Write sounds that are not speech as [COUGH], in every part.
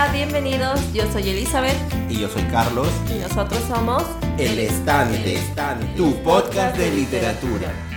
Hola, bienvenidos. Yo soy Elizabeth. Y yo soy Carlos. Y nosotros somos El Estante, tu podcast de literatura.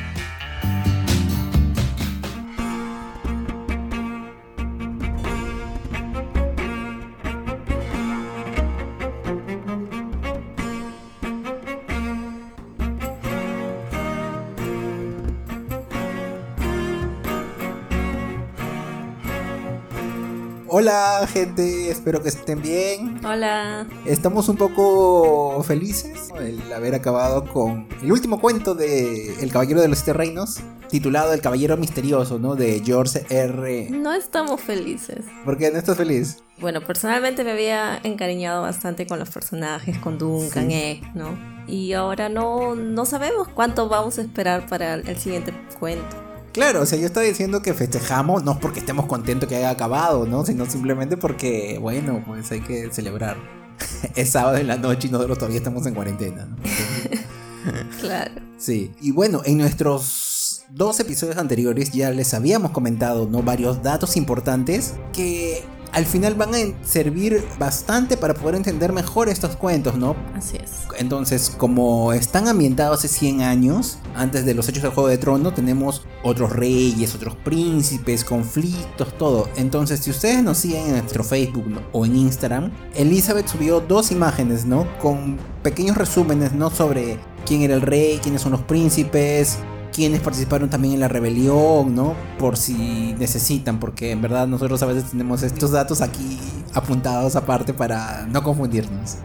Hola gente, espero que estén bien. Hola. Estamos un poco felices el haber acabado con el último cuento de El Caballero de los Siete Reinos, titulado El Caballero Misterioso, ¿no? De George R. No estamos felices. ¿Por qué no estás feliz? Bueno, personalmente me había encariñado bastante con los personajes, con Duncan, ¿no? Y ahora no, no sabemos cuánto vamos a esperar para el siguiente cuento. Claro, o sea, yo estaba diciendo que festejamos no porque estemos contentos que haya acabado, ¿no? Sino simplemente porque, bueno, pues hay que celebrar. [LAUGHS] es sábado en la noche y nosotros todavía estamos en cuarentena, ¿no? [LAUGHS] claro. Sí. Y bueno, en nuestros dos episodios anteriores ya les habíamos comentado, ¿no? Varios datos importantes que al final van a servir bastante para poder entender mejor estos cuentos, ¿no? Así es. Entonces, como están ambientados hace 100 años, antes de los hechos del Juego de Trono, tenemos otros reyes, otros príncipes, conflictos, todo. Entonces, si ustedes nos siguen en nuestro Facebook o en Instagram, Elizabeth subió dos imágenes, ¿no? Con pequeños resúmenes, ¿no? Sobre quién era el rey, quiénes son los príncipes, quienes participaron también en la rebelión, ¿no? Por si necesitan, porque en verdad nosotros a veces tenemos estos datos aquí apuntados aparte para no confundirnos.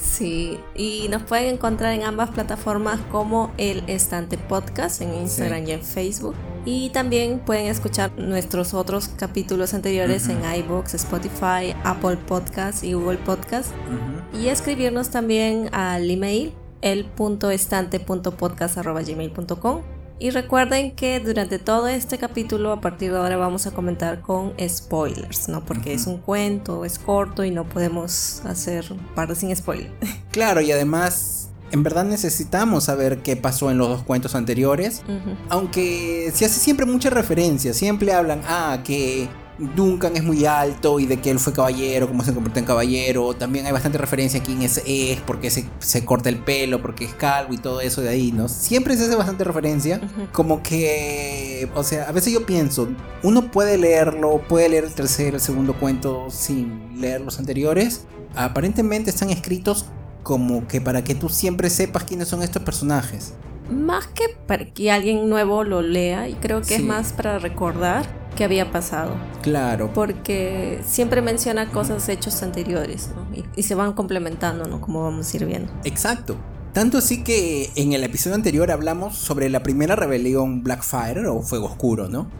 Sí, y nos pueden encontrar en ambas plataformas como el Estante Podcast en Instagram y en Facebook. Y también pueden escuchar nuestros otros capítulos anteriores en iBox, Spotify, Apple Podcast y Google Podcast. Y escribirnos también al email el.estante.podcast.gmail.com y recuerden que durante todo este capítulo, a partir de ahora, vamos a comentar con spoilers, ¿no? Porque es un cuento, es corto y no podemos hacer parte sin spoiler. [LAUGHS] Claro, y además en verdad necesitamos saber qué pasó en los dos cuentos anteriores. Aunque se hace siempre mucha referencia, siempre hablan, ah, que Duncan es muy alto y de que él fue caballero, cómo se convirtió en caballero. También hay bastante referencia a quién es, es porque se, se, corta el pelo, porque es calvo y todo eso de ahí, ¿no? Siempre se hace bastante referencia. Como que, o sea, a veces yo pienso, uno puede leerlo, puede leer el tercer, el segundo cuento sin leer los anteriores. Aparentemente están escritos como que para que tú siempre sepas quiénes son estos personajes. Más que para que alguien nuevo lo lea, y creo que es más para recordar que había pasado. Claro. Porque siempre menciona cosas hechos anteriores, ¿no? y, se van complementando, ¿no? Como vamos a ir viendo. Exacto. Tanto así que en el episodio anterior hablamos sobre la primera rebelión Blackfire o Fuego Oscuro, ¿no?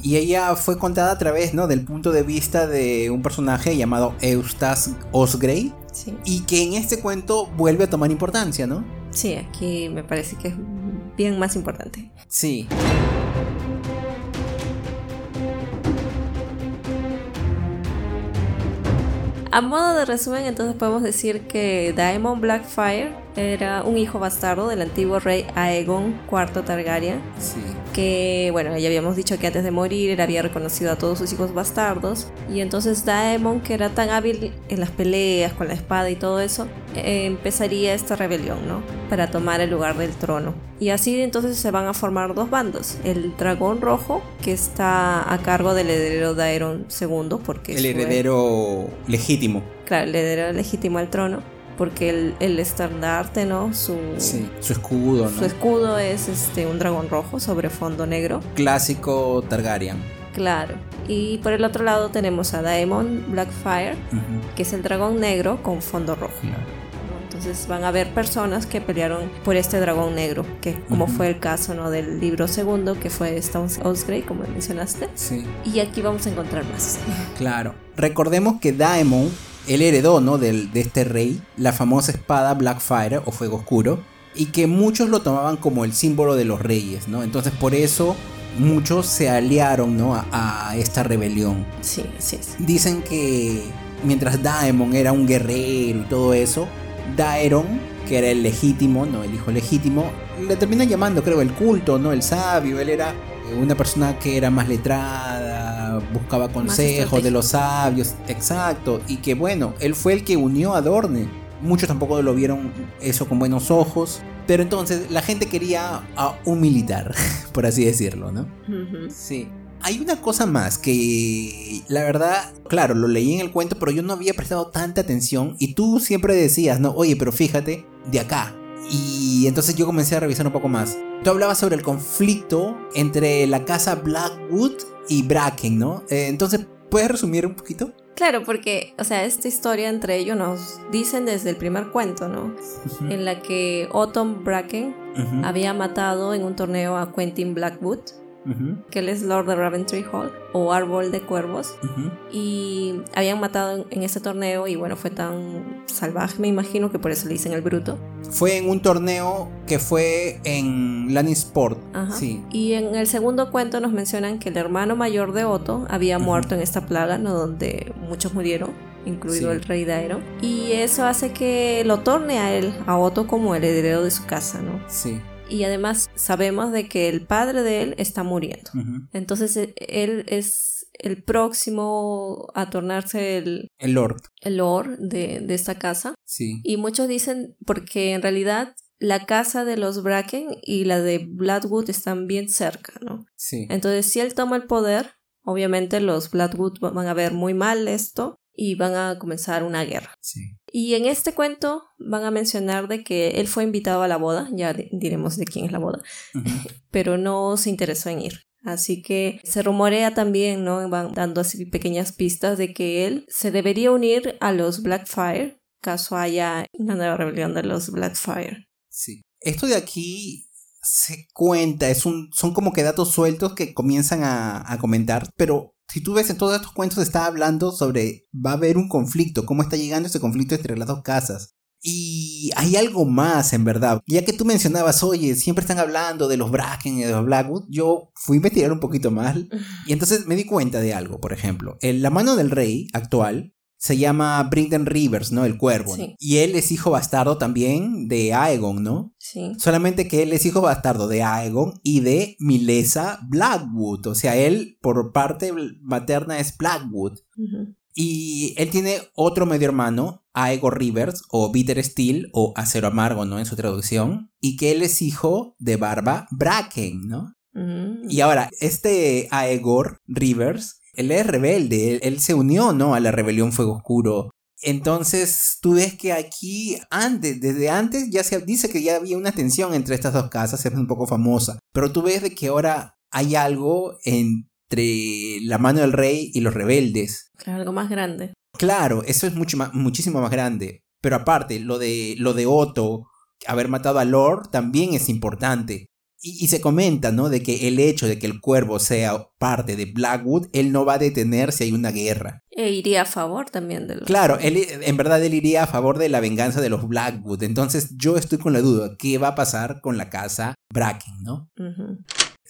Y ella fue contada a través, ¿no? Del punto de vista de un personaje llamado Eustace Osgrey. Sí. Y que en este cuento vuelve a tomar importancia, ¿no? Sí, aquí me parece que es bien más importante. Sí. A modo de resumen, entonces podemos decir que Daemon Blackfire era un hijo bastardo del antiguo rey Aegon IV Targaryen. Sí. Que, bueno, ya habíamos dicho que antes de morir él había reconocido a todos sus hijos bastardos. Y entonces Daemon, que era tan hábil en las peleas, con la espada y todo eso, empezaría esta rebelión, ¿no? Para tomar el lugar del trono. Y así entonces se van a formar dos bandos. El dragón rojo, que está a cargo del heredero Daeron II, porque... El heredero legítimo. Claro, el heredero legítimo al trono porque el, estandarte, ¿no? Su, su escudo, ¿no? Su escudo es este, un dragón rojo sobre fondo negro. Clásico Targaryen. Claro. Y por el otro lado tenemos a Daemon Blackfire, que es el dragón negro con fondo rojo. Entonces van a ver personas que pelearon por este dragón negro, que como fue el caso ¿no? del libro segundo, que fue Stone Osgrey, como mencionaste. Sí. Y aquí vamos a encontrar más. [LAUGHS] Claro. Recordemos que Daemon él heredó ¿no? de, de este rey la famosa espada Blackfire o Fuego Oscuro y que muchos lo tomaban como el símbolo de los reyes, ¿no? Entonces por eso muchos se aliaron ¿no? a, esta rebelión. Sí, sí, sí. Dicen que mientras Daemon era un guerrero y todo eso, Daeron, que era el legítimo, no el hijo legítimo, le terminan llamando, creo, el culto, no el sabio. Él era una persona que era más letrada, buscaba consejos de los sabios, exacto, y que bueno, él fue el que unió a Dorne. Muchos tampoco lo vieron eso con buenos ojos, pero entonces la gente quería a un militar, [LAUGHS] por así decirlo, ¿no? Sí. Hay una cosa más que la verdad, claro, lo leí en el cuento, pero yo no había prestado tanta atención y tú siempre decías, no, oye, pero fíjate, de acá. Y entonces yo comencé a revisar un poco más. Tú hablabas sobre el conflicto entre la casa Blackwood y Bracken, ¿no? Eh, entonces, ¿puedes resumir un poquito? Claro, porque, o sea, esta historia entre ellos nos dicen desde el primer cuento, ¿no? En la que Otto Bracken había matado en un torneo a Quentin Blackwood que él es Lord de Raventry Hall o Árbol de Cuervos. Y habían matado en, ese torneo y bueno, fue tan salvaje, me imagino que por eso le dicen el bruto. Fue en un torneo que fue en Lannisport. Sí. Y en el segundo cuento nos mencionan que el hermano mayor de Otto había muerto en esta plaga, ¿no? donde muchos murieron incluido el rey Daero. Y eso hace que lo torne a él, a Otto, como el heredero de su casa, ¿no? Sí y además sabemos de que el padre de él está muriendo. Entonces e, él es el próximo a tornarse el, el lord, el lord de, esta casa. Sí. Y muchos dicen porque en realidad la casa de los Bracken y la de Bloodwood están bien cerca, ¿no? Sí. Entonces si él toma el poder, obviamente los Bloodwood van a ver muy mal esto y van a comenzar una guerra. Sí. Y en este cuento van a mencionar de que él fue invitado a la boda, ya diremos de quién es la boda, [LAUGHS] pero no se interesó en ir. Así que se rumorea también, ¿no? Van dando así pequeñas pistas de que él se debería unir a los Blackfire, caso haya una nueva rebelión de los Blackfire. Sí. Esto de aquí se cuenta, es un, son como que datos sueltos que comienzan a, a comentar, pero si tú ves en todos estos cuentos está hablando sobre va a haber un conflicto, cómo está llegando ese conflicto entre las dos casas. Y hay algo más, en verdad. Ya que tú mencionabas, oye, siempre están hablando de los Bracken y de los Blackwood, yo fui a investigar un poquito más. [LAUGHS] Y entonces me di cuenta de algo, por ejemplo. En la mano del rey actual se llama Brinton Rivers, ¿no? El cuervo. Y él es hijo bastardo también de Aegon, ¿no? Sí. Solamente que él es hijo bastardo de Aegon y de Milesa Blackwood. O sea, él por parte materna es Blackwood. Y él tiene otro medio hermano, Aegon Rivers, o Bitter Steel, o Acero Amargo, ¿no? En su traducción. Y que él es hijo de Barba Bracken, ¿no? Y ahora, este Aegor Rivers él es rebelde, él, se unió, ¿no? A la rebelión Fuego Oscuro. Entonces, tú ves que aquí, antes, desde antes, ya se dice que ya había una tensión entre estas dos casas, es un poco famosa. Pero tú ves de que ahora hay algo entre la mano del rey y los rebeldes. Claro, algo más grande. Claro, eso es mucho más, muchísimo más grande. Pero aparte, lo de, lo de Otto, haber matado a Lord, también es importante. Y, se comenta, ¿no? De que el hecho de que el cuervo sea parte de Blackwood, él no va a detener si hay una guerra. E iría a favor también de los... Claro, él, en verdad él iría a favor de la venganza de los Blackwood. Entonces yo estoy con la duda, ¿qué va a pasar con la casa Bracken, ¿no?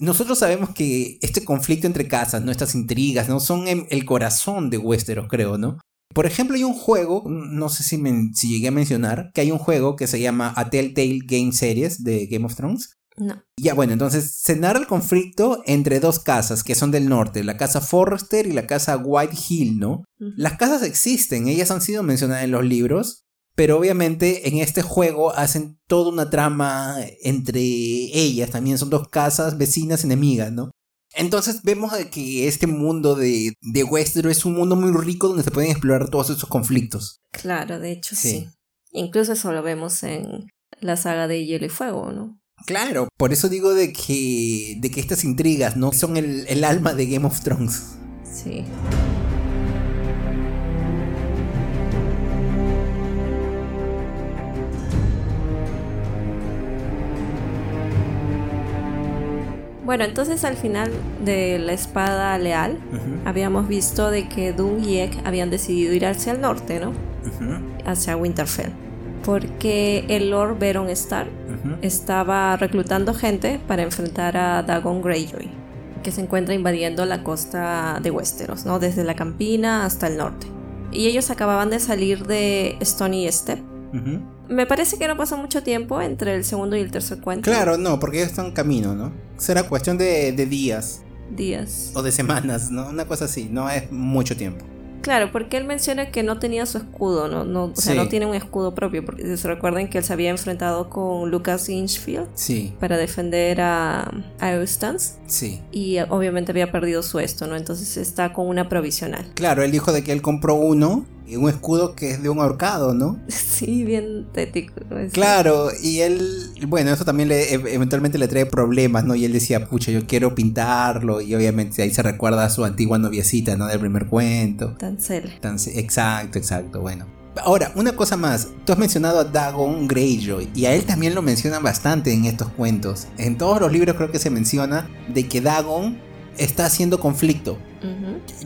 Nosotros sabemos que este conflicto entre casas, ¿no? Estas intrigas, ¿no? Son el corazón de Westeros, creo, ¿no? Por ejemplo, hay un juego, no sé si, si llegué a mencionar, que hay un juego que se llama A Telltale Game Series de Game of Thrones, no. Ya, bueno, entonces se narra el conflicto entre dos casas que son del norte, la casa Forrester y la casa White Hill, ¿no? Las casas existen, ellas han sido mencionadas en los libros, pero obviamente en este juego hacen toda una trama entre ellas, también son dos casas vecinas enemigas, ¿no? Entonces vemos que este mundo de, de Westeros es un mundo muy rico donde se pueden explorar todos esos conflictos. Claro, de hecho sí. Incluso eso lo vemos en la saga de Hielo y Fuego, ¿no? Claro, por eso digo de que, de que estas intrigas no son el, el alma de Game of Thrones. Sí. Bueno, entonces al final de la espada leal habíamos visto de que Doom y Ek habían decidido ir hacia el norte, ¿no? Hacia Winterfell porque el Lord Baron Stark estaba reclutando gente para enfrentar a Dagon Greyjoy, que se encuentra invadiendo la costa de Westeros, ¿no? desde la Campina hasta el norte. Y ellos acababan de salir de Stony Step, Me parece que no pasó mucho tiempo entre el segundo y el tercer cuento. Claro, no, porque ellos están en camino, ¿no? Será cuestión de, de días. Días. O de semanas, ¿no? Una cosa así, no es mucho tiempo. Claro, porque él menciona que no tenía su escudo, no, no, o sea, Sí. no tiene un escudo propio, porque se recuerden que él se había enfrentado con Lucas Inchfield Sí, para defender a, a Eustace sí. y eh, obviamente había perdido su esto, ¿no? Entonces está con una provisional. Claro, él dijo de que él compró uno y un escudo que es de un ahorcado, ¿no? Sí, bien tético. Claro, y él, bueno, eso también le, e- eventualmente le trae problemas, ¿no? Y él decía, pucha, yo quiero pintarlo, y obviamente ahí se recuerda a su antigua noviecita, ¿no? Del primer cuento. Tancel. Tan- exacto, exacto, bueno. Ahora, una cosa más, tú has mencionado a Dagon Greyjoy, y a él también lo mencionan bastante en estos cuentos. En todos los libros creo que se menciona de que Dagon está haciendo conflicto.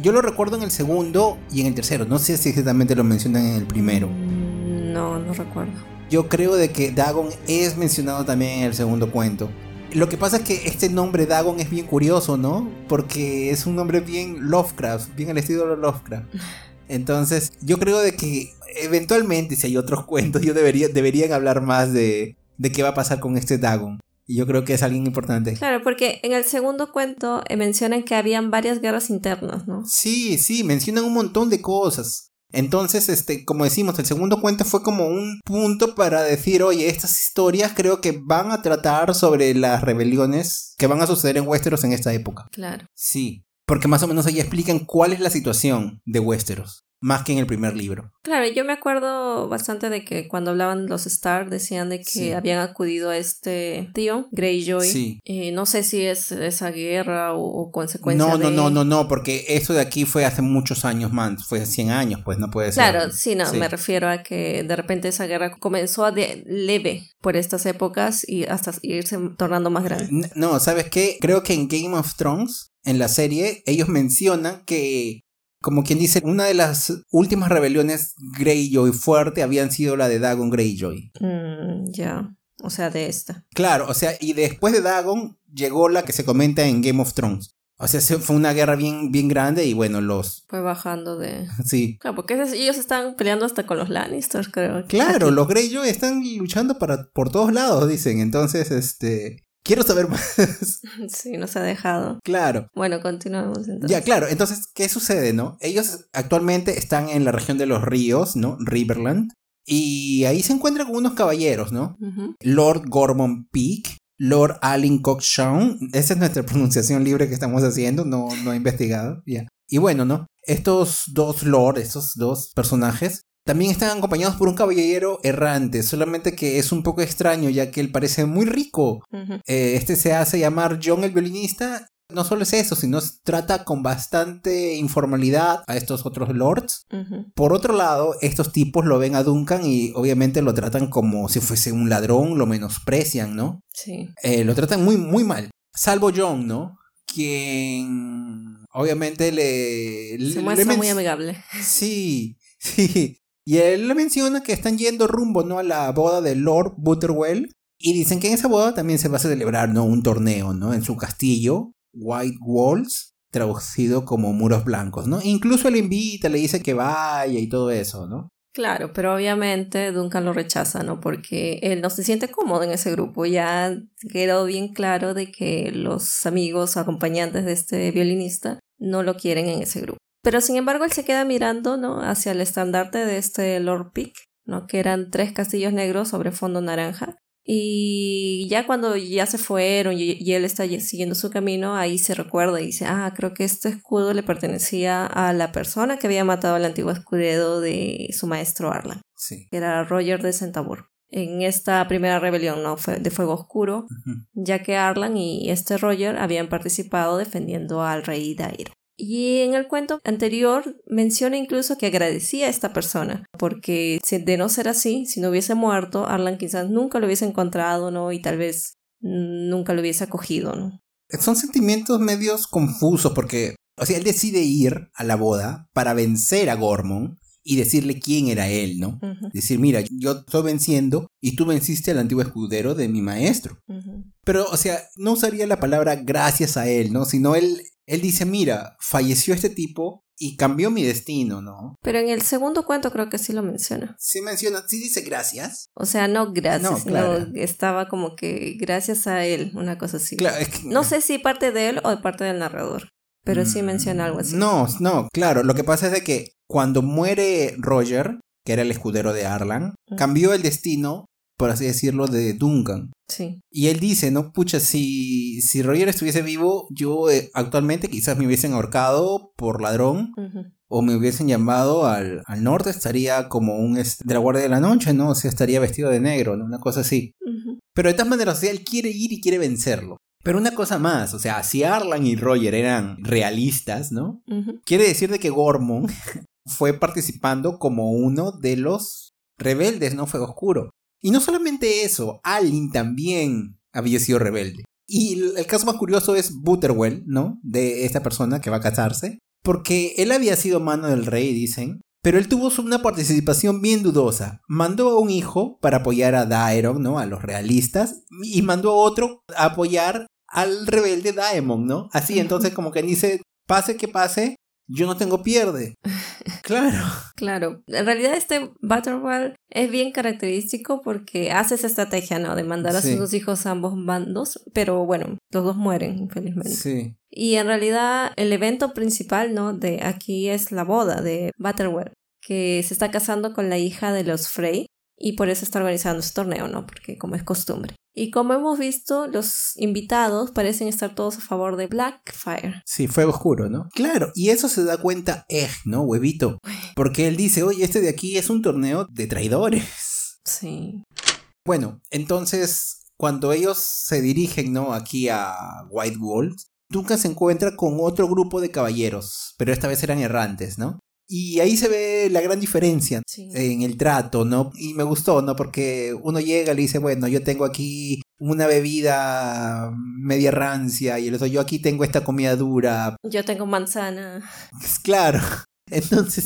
Yo lo recuerdo en el segundo y en el tercero, no sé si exactamente lo mencionan en el primero. Mm, No, no recuerdo. Yo creo de que Dagon es mencionado también en el segundo cuento. Lo que pasa es que este nombre Dagon es bien curioso, ¿no? Porque es un nombre bien Lovecraft, bien al estilo de Lovecraft. [LAUGHS] Entonces, yo creo de que eventualmente, si hay otros cuentos, yo debería, deberían hablar más de, de qué va a pasar con este Dagon. Y yo creo que es alguien importante. Claro, porque en el segundo cuento eh, mencionan que habían varias guerras internas, ¿no? Sí, sí, mencionan un montón de cosas. Entonces, este, como decimos, el segundo cuento fue como un punto para decir, oye, estas historias creo que van a tratar sobre las rebeliones que van a suceder en Westeros en esta época. Claro. Sí, porque más o menos ahí explican cuál es la situación de Westeros, más que en el primer libro. Claro, yo me acuerdo bastante de que cuando hablaban los Stark decían de que Sí. habían acudido a este tío, Greyjoy. Sí. Eh, no sé si es esa guerra o, o consecuencia No, no, de... no, no, no, porque eso de aquí fue hace muchos años más, fue 100 años, pues no puede ser. Claro, sí, no, Sí. me refiero a que de repente esa guerra comenzó a de leve por estas épocas y hasta irse tornando más grande. No, ¿sabes qué? Creo que en Game of Thrones, en la serie, ellos mencionan que, como quien dice, una de las últimas rebeliones Greyjoy fuerte habían sido la de Dagon Greyjoy. Mm, ya, o sea, de esta. Claro, o sea, y después de Dagon llegó la que se comenta en Game of Thrones. O sea, se- fue una guerra bien, bien grande y bueno, los... [LAUGHS] Fue bajando de... Sí. Claro, porque ellos estaban peleando hasta con los Lannisters, creo. Claro, Aquí. [LAUGHS] los Greyjoy están luchando para, por todos lados, dicen. Entonces, este... Quiero saber más. [LAUGHS] Sí, nos ha dejado. claro. Bueno, continuamos entonces. Ya, claro. Entonces, ¿qué sucede, no? Ellos actualmente están en la región de los ríos, ¿no? Riverland. Y ahí se encuentran con unos caballeros, ¿no? Lord Gormon Peak, Lord Alin Cockshawn. Esa es nuestra [LAUGHS] pronunciación libre que estamos haciendo, no, no he investigado. Ya. Y bueno, ¿no? Estos dos lords, estos dos personajes, también están acompañados por un caballero errante, solamente que es un poco extraño ya que él parece muy rico. Eh, este se hace llamar John el violinista. No solo es eso, sino trata con bastante informalidad a estos otros lords. Por otro lado, estos tipos lo ven a Duncan y obviamente lo tratan como si fuese un ladrón, lo menosprecian, ¿no? Sí. Eh, lo tratan muy, muy mal. Salvo John, ¿no? Quien obviamente le... Se le muestra muy amigable. Sí, [LAUGHS] sí. Y él le menciona que están yendo rumbo, ¿no? A la boda de Lord Butterwell. Y dicen que en esa boda también se va a celebrar, ¿no? Un torneo, ¿no? En su castillo, White Walls, traducido como muros blancos, ¿no? Incluso le invita, le dice que vaya y todo eso, ¿no? Claro, pero obviamente Duncan lo rechaza, ¿no? Porque él no se siente cómodo en ese grupo. Ya quedó bien claro de que los amigos acompañantes de este violinista no lo quieren en ese grupo. Pero sin embargo él se queda mirando, ¿no? Hacia el estandarte de este Lord Peak, ¿no? Que eran tres castillos negros sobre fondo naranja. Y ya cuando ya se fueron y, y él está siguiendo su camino, ahí se recuerda y dice, ah, creo que este escudo le pertenecía a la persona que había matado al antiguo escudero de su maestro Arlan, Sí. que era Roger de Centaur. En esta primera rebelión ¿no? Fue de Fuego Oscuro, ya que Arlan y este Roger habían participado defendiendo al rey Dairo. Y en el cuento anterior menciona incluso que agradecía a esta persona, porque de no ser así, si no hubiese muerto, Arlan quizás nunca lo hubiese encontrado, ¿no? Y tal vez nunca lo hubiese acogido, ¿no? Son sentimientos medios confusos porque, o sea, él decide ir a la boda para vencer a Gormon y decirle quién era él, ¿no? Decir, mira, yo estoy venciendo y tú venciste al antiguo escudero de mi maestro. Pero, o sea, no usaría la palabra gracias a él, ¿no? Sino él, él dice, mira, falleció este tipo y cambió mi destino, ¿no? Pero en el segundo cuento creo que sí lo menciona. Sí menciona, sí dice gracias. O sea, no gracias, no, estaba como que gracias a él, una cosa así. No sé si parte de él o de parte del narrador, pero sí menciona algo así. No, no, claro, lo que pasa es de que cuando muere Roger, que era el escudero de Arlan, cambió el destino por así decirlo, de Duncan. Sí. Y él dice, no, pucha, si, si Roger estuviese vivo, yo eh, actualmente quizás me hubiesen ahorcado por ladrón. O me hubiesen llamado al, al, norte, estaría como un de la Guardia de la Noche, ¿no? O sea, estaría vestido de negro, ¿no? Una cosa así. Pero de todas maneras, o sea, él quiere ir y quiere vencerlo. Pero una cosa más, o sea, si Arlan y Roger eran realistas, ¿no? Quiere decir de que Gormon [LAUGHS] fue participando como uno de los rebeldes, ¿no? Fuego Oscuro. Y no solamente eso, Alin también había sido rebelde. Y el caso más curioso es Butterwell, ¿no? De esta persona que va a casarse. Porque él había sido mano del rey, dicen. Pero él tuvo una participación bien dudosa. Mandó a un hijo para apoyar a Daeron, ¿no? A los realistas. Y mandó a otro a apoyar al rebelde Daemon, ¿no? Así, entonces como que dice, pase que pase, yo no tengo pierde. [LAUGHS] Claro. claro. En realidad este Battle Royale es bien característico porque hace esa estrategia, ¿no? De mandar a sus dos hijos a ambos bandos, pero bueno, los dos mueren, infelizmente. Sí. Y en realidad el evento principal, ¿no? De aquí es la boda de Battlewell, que se está casando con la hija de los Frey y por eso está organizando este torneo, ¿no? Porque como es costumbre. Y como hemos visto, los invitados parecen estar todos a favor de Blackfire. Sí, fuego oscuro, ¿no? Claro, y eso se da cuenta Egg, ¿no? Huevito. Porque él dice, oye, este de aquí es un torneo de traidores. Sí. Bueno, entonces, cuando ellos se dirigen, ¿no? Aquí a White Walls, Duncan se encuentra con otro grupo de caballeros, pero esta vez eran errantes, ¿no? Y ahí se ve la gran diferencia en el trato, ¿no? Y me gustó, ¿no? Porque uno llega y le dice, bueno, yo tengo aquí una bebida media rancia y el otro, yo aquí tengo esta comida dura. Yo tengo manzana. Claro. Entonces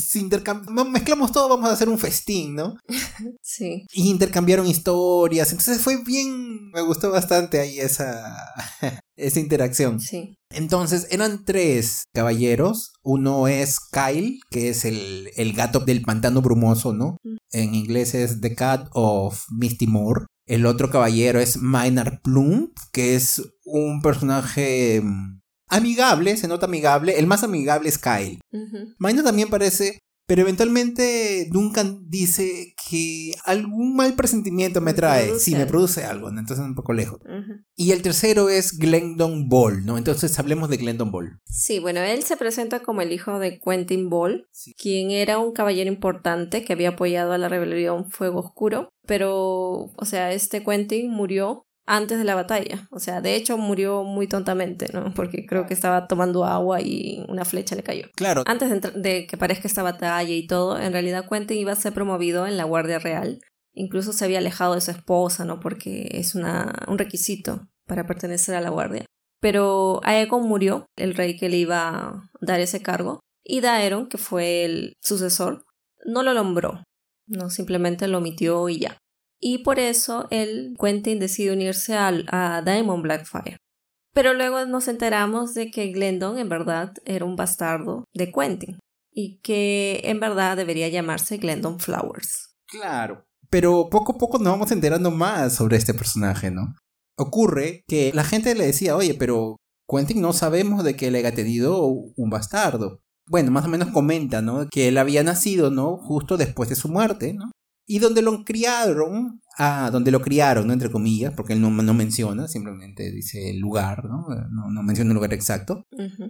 mezclamos todo, vamos a hacer un festín, ¿no? [LAUGHS] Sí. Y intercambiaron historias. Entonces fue bien. Me gustó bastante ahí esa, [LAUGHS] esa interacción. Sí. Entonces eran tres caballeros. Uno es Kyle, que es el, el gato del pantano brumoso, ¿no? Mm. En inglés es The Cat of Misty Moore. El otro caballero es Maynard Plum, que es un personaje mm, amigable, se nota amigable. El más amigable es Kyle. Uh también parece pero eventualmente Duncan dice que algún mal presentimiento me, trae. Sí, me produce algo, entonces un poco lejos. Y el tercero es Glendon Ball, ¿no? Entonces hablemos de Glendon Ball. Sí, bueno, él se presenta como el hijo de Quentin Ball, quien era un caballero importante que había apoyado a la rebelión Fuego Oscuro. Pero, o sea, este Quentin murió antes de la batalla. O sea, de hecho murió muy tontamente, ¿no? Porque creo que estaba tomando agua y una flecha le cayó. Claro. Antes de, que parezca esta batalla y todo, en realidad Quentin iba a ser promovido en la Guardia Real. Incluso se había alejado de su esposa, ¿no? Porque es una, un requisito para pertenecer a la Guardia. Pero Aegon murió, el rey que le iba a dar ese cargo, y Daeron, que fue el sucesor, no lo nombró, no simplemente lo omitió y ya y por eso el Quentin decide unirse a Diamond Blackfire. Pero luego nos enteramos de que Glendon en verdad era un bastardo de Quentin y que en verdad debería llamarse Glendon Flowers. Claro, pero poco a poco nos vamos enterando más sobre este personaje, ¿no? Ocurre que la gente le decía, oye, pero Quentin no sabemos de que él haya tenido un bastardo. Bueno, más o menos comenta, ¿no? Que él había nacido, ¿no? Justo después de su muerte, ¿no? Y donde lo criaron, ah, donde lo criaron, ¿no? entre comillas, porque él no, no menciona, simplemente dice el lugar, ¿no? No, menciona el lugar exacto.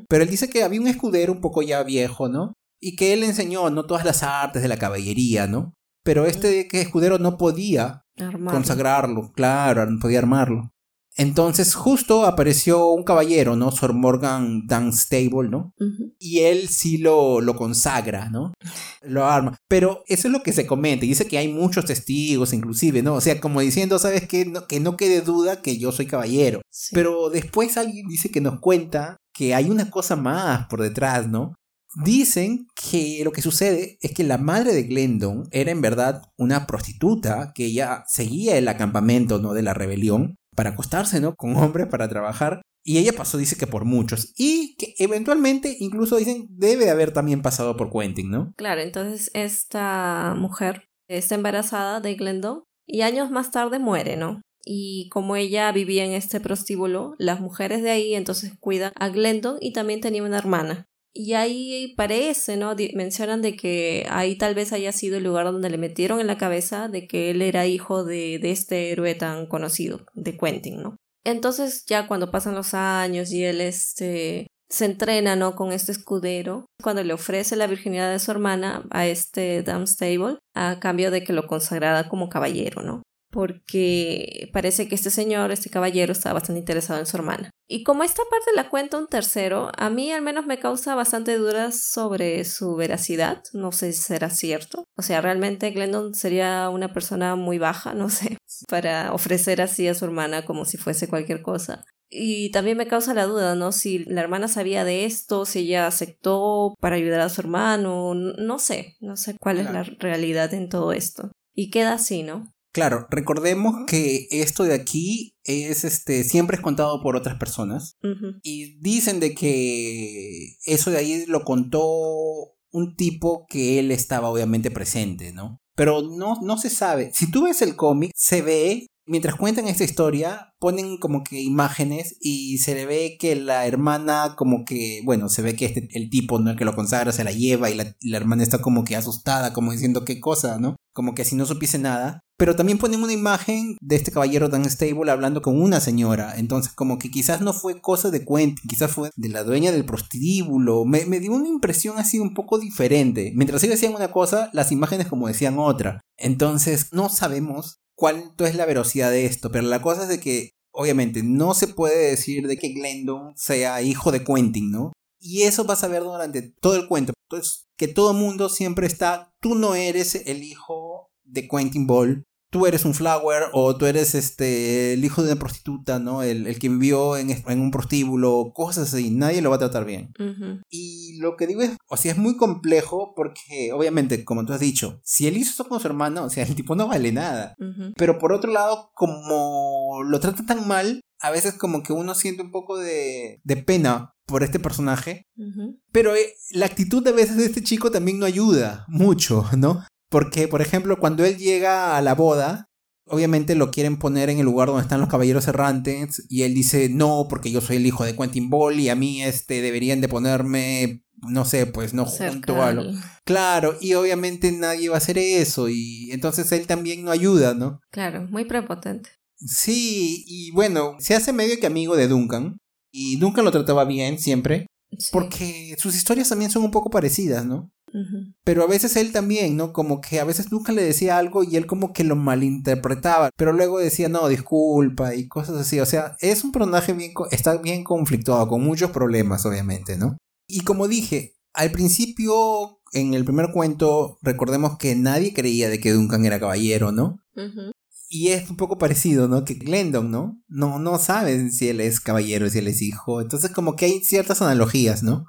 Pero él dice que había un escudero un poco ya viejo, ¿no? Y que él enseñó, ¿no? Todas las artes de la caballería, ¿no? Pero este que escudero no podía consagrarlo, claro, no podía armarlo. Entonces justo apareció un caballero, ¿no? Sir Morgan Dunstable, ¿no? Y él sí lo, lo consagra, ¿no? Lo arma. Pero eso es lo que se comenta. Dice que hay muchos testigos, inclusive, ¿no? O sea, como diciendo, ¿sabes qué? No, que no quede duda que yo soy caballero. Pero después alguien dice que nos cuenta que hay una cosa más por detrás, ¿no? Dicen que lo que sucede es que la madre de Glendon era en verdad una prostituta que ella seguía el acampamento ¿no? de la rebelión para acostarse, ¿no? Con hombres para trabajar. Y ella pasó, dice que por muchos. Y que eventualmente, incluso dicen, debe de haber también pasado por Quentin, ¿no? Claro, entonces esta mujer está embarazada de Glendon y años más tarde muere, ¿no? Y como ella vivía en este prostíbulo, las mujeres de ahí entonces cuidan a Glendon y también tenía una hermana. Y ahí parece, ¿no? mencionan de que ahí tal vez haya sido el lugar donde le metieron en la cabeza de que él era hijo de, de este héroe tan conocido, de Quentin, ¿no? Entonces ya cuando pasan los años y él este, se entrena, ¿no? Con este escudero, cuando le ofrece la virginidad de su hermana a este Stable a cambio de que lo consagrara como caballero, ¿no? Porque parece que este señor, este caballero, estaba bastante interesado en su hermana. Y como esta parte la cuenta un tercero, a mí al menos me causa bastante dudas sobre su veracidad. No sé si será cierto. O sea, realmente Glendon sería una persona muy baja, [LAUGHS] no sé, para ofrecer así a su hermana como si fuese cualquier cosa. Y también me causa la duda, ¿no? Si la hermana sabía de esto, si ella aceptó para ayudar a su hermano, no sé, no sé cuál es la realidad en todo esto. Y queda así, ¿no? Claro, recordemos que esto de aquí es este siempre es contado por otras personas y dicen de que eso de ahí lo contó un tipo que él estaba obviamente presente, ¿no? Pero no, no se sabe. Si tú ves el cómic, se ve mientras cuentan esta historia, ponen como que imágenes y se le ve que la hermana como que, bueno, se ve que este, el tipo, ¿no? El que lo consagra se la lleva y la, hermana está como que asustada, como diciendo qué cosa, ¿no? Como que si no supiese nada. Pero también ponen una imagen de este caballero tan stable hablando con una señora. Entonces como que quizás no fue cosa de cuento, quizás fue de la dueña del prostíbulo. Me, me dio una impresión así un poco diferente. Mientras ellos decían una cosa, las imágenes como decían otra. Entonces no sabemos cuánto es la velocidad de esto, pero la cosa es de que, obviamente, no se puede decir de que Glendon sea hijo de Quentin, ¿no? Y eso vas a ver durante todo el cuento. Entonces, que todo el mundo siempre está, tú no eres el hijo de Quentin Ball, tú eres un flower o tú eres este el hijo de una prostituta, ¿no? El, el que vivió en, en, un prostíbulo, cosas así, nadie lo va a tratar bien. Y lo que digo es, o sea, es muy complejo porque obviamente, como tú has dicho, si él hizo eso con su hermano, o sea, el tipo no vale nada. Pero por otro lado, como lo trata tan mal, a veces como que uno siente un poco de, de pena por este personaje. Pero eh, la actitud de veces de este chico también no ayuda mucho, ¿no? Porque, por ejemplo, cuando él llega a la boda, obviamente lo quieren poner en el lugar donde están los caballeros errantes y él dice, no, porque yo soy el hijo de Quentin Ball y a mí este, deberían de ponerme, no sé, pues no junto a lo... Claro, y obviamente nadie va a hacer eso y entonces él también no ayuda, ¿no? Claro, muy prepotente. Sí, y bueno, se hace medio que amigo de Duncan y Duncan lo trataba bien siempre. Porque sus historias también son un poco parecidas, ¿no? Pero a veces él también, ¿no? Como que a veces nunca le decía algo y él como que lo malinterpretaba, pero luego decía, no, disculpa y cosas así. O sea, es un personaje bien, está bien conflictuado, con muchos problemas, obviamente, ¿no? Y como dije, al principio, en el primer cuento, recordemos que nadie creía de que Duncan era caballero, ¿no? Y es un poco parecido, ¿no? Que Glendon, ¿no? No, no saben si él es caballero, si él es hijo. Entonces como que hay ciertas analogías, ¿no?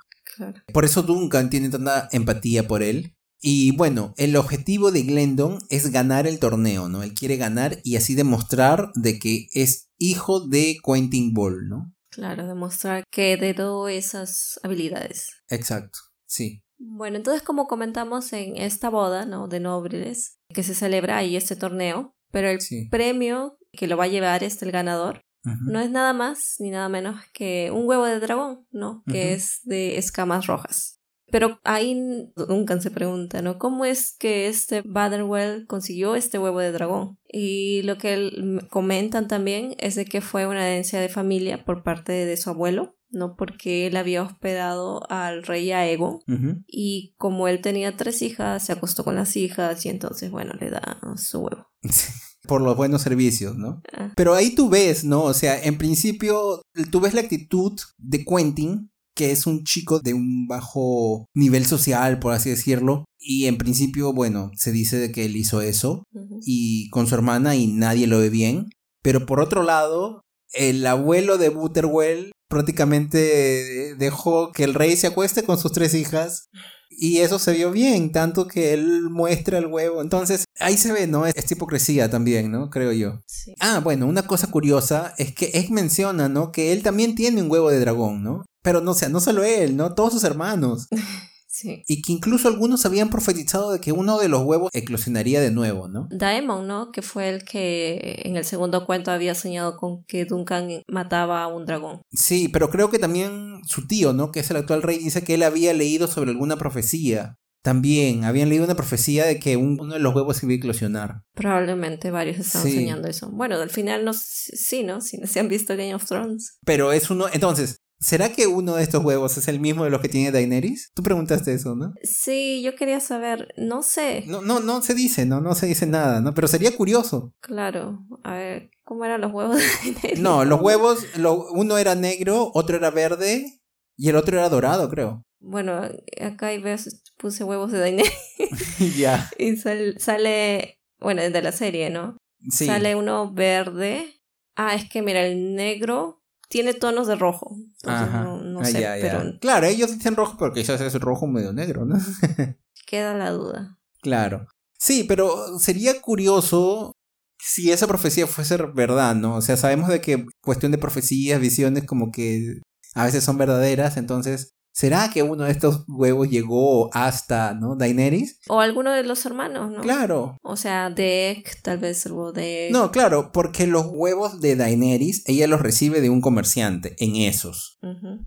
Por eso Duncan tiene tanta empatía por él. Y bueno, el objetivo de Glendon es ganar el torneo, ¿no? Él quiere ganar y así demostrar de que es hijo de Quentin Ball, ¿no? Claro, demostrar que heredó esas habilidades. Exacto, sí. Bueno, entonces como comentamos en esta boda, ¿no? De nobles, que se celebra ahí este torneo, pero el premio que lo va a llevar este el ganador no es nada más ni nada menos que un huevo de dragón, ¿no? Que es de escamas rojas. Pero ahí nunca se pregunta, ¿no? ¿Cómo es que este Baderwell consiguió este huevo de dragón? Y lo que comentan también es de que fue una herencia de familia por parte de su abuelo, ¿no? Porque él había hospedado al rey Aegon y como él tenía tres hijas, se acostó con las hijas y entonces, bueno, le da su huevo. [LAUGHS] por los buenos servicios, ¿no? Ah. Pero ahí tú ves, ¿no? O sea, en principio, tú ves la actitud de Quentin, que es un chico de un bajo nivel social, por así decirlo. Y en principio, bueno, se dice de que él hizo eso y con su hermana y nadie lo ve bien. Pero por otro lado, el abuelo de Butterwell prácticamente dejó que el rey se acueste con sus tres hijas Y eso se vio bien, tanto que él muestra el huevo. Entonces, ahí se ve, ¿no? Es hipocresía también, ¿no? Creo yo. Sí. Ah, bueno, una cosa curiosa es que Egg menciona, ¿no? Que él también tiene un huevo de dragón, ¿no? Pero no, o sea, no solo él, ¿no? Todos sus hermanos. [LAUGHS] Sí. Y que incluso algunos habían profetizado de que uno de los huevos eclosionaría de nuevo, ¿no? Daemon, ¿no? Que fue el que en el segundo cuento había soñado con que Duncan mataba a un dragón. Sí, pero creo que también su tío, ¿no? Que es el actual rey, dice que él había leído sobre alguna profecía. También habían leído una profecía de que un- uno de los huevos iba a eclosionar. Probablemente varios estaban Sí. soñando eso. Bueno, al final no, sí, ¿no? Si no se han visto Game of Thrones. Pero es uno. Entonces, ¿será que uno de estos huevos es el mismo de los que tiene Daenerys? Tú preguntaste eso, ¿no? Sí, yo quería saber, no sé. No, no, no se dice, no, no se dice nada, ¿no? Pero sería curioso. Claro, a ver, ¿cómo eran los huevos de Daenerys? No, los huevos, lo- uno era negro, otro era verde y el otro era dorado, creo. Bueno, acá ves, puse huevos de Daenerys [LAUGHS] ya, y sal- sale, bueno, de la serie, ¿no? sí. Sale uno verde. Ah, es que mira, el negro tiene tonos de rojo. Entonces Ajá. no, no Ah, sé, ya, ya. pero Claro, ellos dicen rojo porque quizás es rojo medio negro, ¿no? [LAUGHS] queda la duda. Claro. Sí, pero sería curioso si esa profecía fuese verdad, ¿no? O sea, sabemos de que cuestión de profecías, visiones como que a veces son verdaderas, entonces, ¿será que uno de estos huevos llegó hasta, ¿no? Daenerys? O alguno de los hermanos, ¿no? Claro. O sea, de Egg, tal vez el huevo de. No, claro, porque los huevos de Daenerys, ella los recibe de un comerciante, en esos.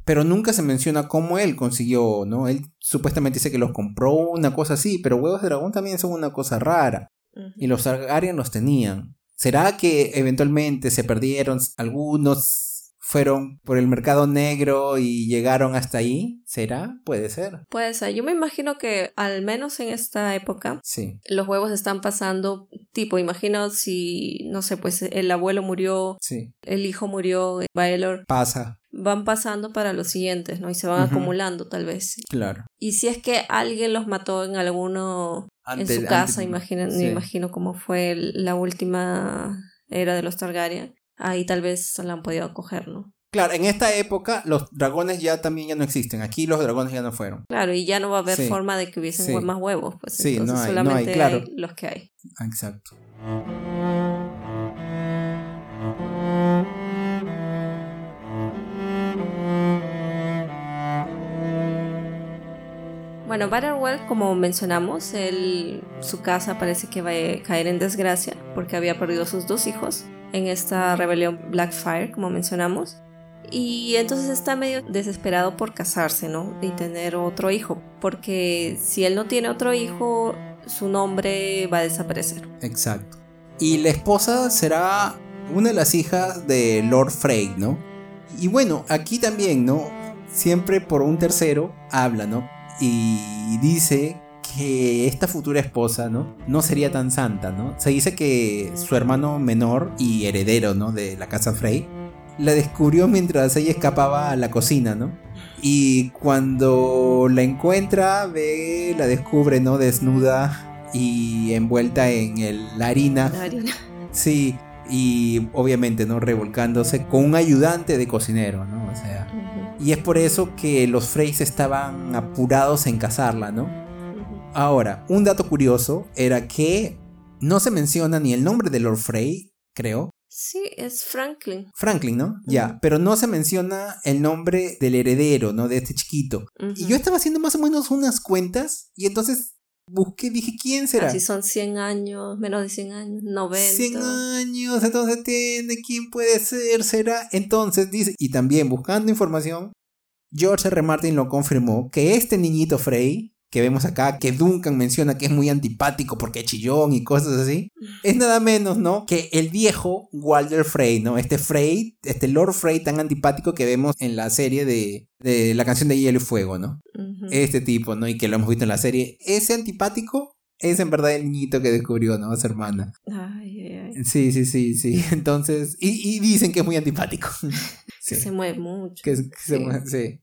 Pero nunca se menciona cómo él consiguió, ¿no? Él supuestamente dice que los compró, una cosa así, pero huevos de dragón también son una cosa rara. Y los Targaryen los tenían. ¿Será que eventualmente se perdieron? Algunos fueron por el mercado negro y llegaron hasta ahí. ¿Será? Puede ser. Puede ser. Yo me imagino que al menos en esta época Sí. los huevos están pasando tipo, imagino si, no sé, pues el abuelo murió, Sí. el hijo murió, Baelor, Pasa. van pasando para los siguientes, ¿no? Y se van acumulando tal vez. Claro. Y si es que alguien los mató en alguno, en su casa, ante- imagina- sí. me imagino cómo fue la última era de los Targaryen, ahí tal vez la han podido acoger, ¿no? Claro, en esta época los dragones ya también ya no existen. Aquí los dragones ya no fueron. Claro, y ya no va a haber Sí. forma de que hubiesen Sí. más huevos, pues Sí, no hay, no hay, solamente claro. hay los que hay. Exacto. Bueno, Batterwell, como mencionamos, él, su casa parece que va a caer en desgracia porque había perdido sus dos hijos en esta rebelión Blackfire, como mencionamos. Y entonces está medio desesperado por casarse, ¿no? Y tener otro hijo. Porque si él no tiene otro hijo, su nombre va a desaparecer. Exacto. Y la esposa será una de las hijas de Lord Frey, ¿no? Y bueno, aquí también, ¿no? Siempre por un tercero habla, ¿no? Y dice que esta futura esposa, ¿no? No sería tan santa, ¿no? Se dice que su hermano menor y heredero, ¿no? De la casa Frey, la descubrió mientras ella escapaba a la cocina, ¿no? Y cuando la encuentra, ve, la descubre, ¿no? Desnuda y envuelta en el- la harina. La harina. Sí, y obviamente, ¿no? Revolcándose con un ayudante de cocinero, ¿no? O sea. Y es por eso que los Freys estaban apurados en casarla, ¿no? Ahora, un dato curioso era que no se menciona ni el nombre de Lord Frey, creo. Sí, es Franklin. Franklin, ¿no? Ya, pero no se menciona el nombre del heredero, ¿no? De este chiquito. Y yo estaba haciendo más o menos unas cuentas y entonces busqué, dije, ¿quién será? Así son 100 años, menos de 100 años, 90. 100 años, entonces tiene, ¿quién puede ser? ¿Será? Entonces dice, y también buscando información, George R. Martin lo confirmó que este niñito Frey, que vemos acá, que Duncan menciona que es muy antipático porque es chillón y cosas así, es nada menos, ¿no? Que el viejo Walter Frey, ¿no? Este Frey, este Lord Frey tan antipático que vemos en la serie de, de la canción de Hielo y Fuego, ¿no? Este tipo, ¿no? Y que lo hemos visto en la serie. Ese antipático es en verdad el niñito que descubrió, ¿no? A su hermana. Ay, ay, ay. Sí, sí, sí, sí. [LAUGHS] Entonces, y, y dicen que es muy antipático. [LAUGHS] Sí. Se mueve mucho. Que, se mueve- sí.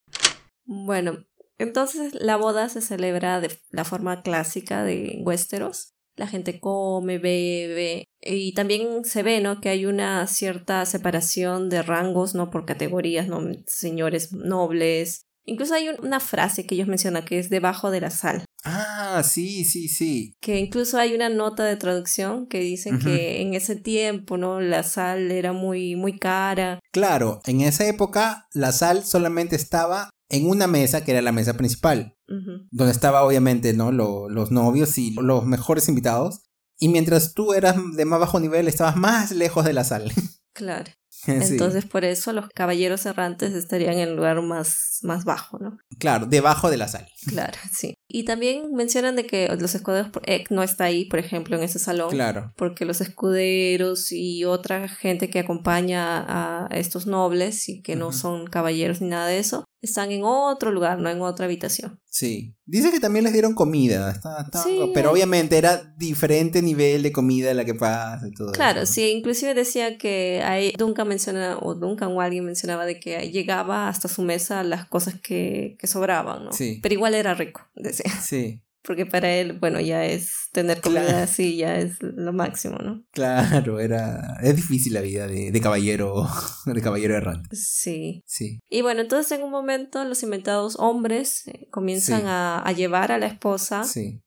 Bueno, entonces la boda se celebra de la forma clásica de Westeros. La gente come, bebe y también se ve, ¿no? Que hay una cierta separación de rangos, ¿no? Por categorías, ¿no? Señores nobles, Incluso hay una frase que ellos mencionan que es debajo de la sal. Ah, sí, sí, sí. Que incluso hay una nota de traducción que dicen que en ese tiempo, ¿no? La sal era muy, muy cara. Claro, en esa época la sal solamente estaba en una mesa que era la mesa principal, donde estaba obviamente, ¿no? los novios y los mejores invitados. Y mientras tú eras de más bajo nivel, estabas más lejos de la sal. [LAUGHS] Claro. Entonces por eso los caballeros errantes estarían en el lugar más, más bajo, ¿no? Claro, debajo de la sal. Claro, sí. Y también mencionan de que los escuderos, Ek no está ahí, por ejemplo, en ese salón. Claro. Porque los escuderos y otra gente que acompaña a estos nobles y que no son caballeros ni nada de eso, están en otro lugar, no en otra habitación. Sí. Dice que también les dieron comida, pero obviamente era diferente nivel de comida la que pasa y todo Claro, sí, inclusive decía que ahí Duncan menciona, o Duncan o alguien mencionaba de que llegaba hasta su mesa las cosas que, que sobraban, ¿no? Sí. Pero igual era rico, [LAUGHS] Sí. Porque para él, bueno, ya es tener comida [LAUGHS] así, ya es lo máximo, ¿no? Claro, era. Es difícil la vida de, de caballero, [LAUGHS] de caballero errante. Sí. Sí. Y bueno, entonces en un momento los inventados hombres eh, comienzan a, a, llevar a la esposa,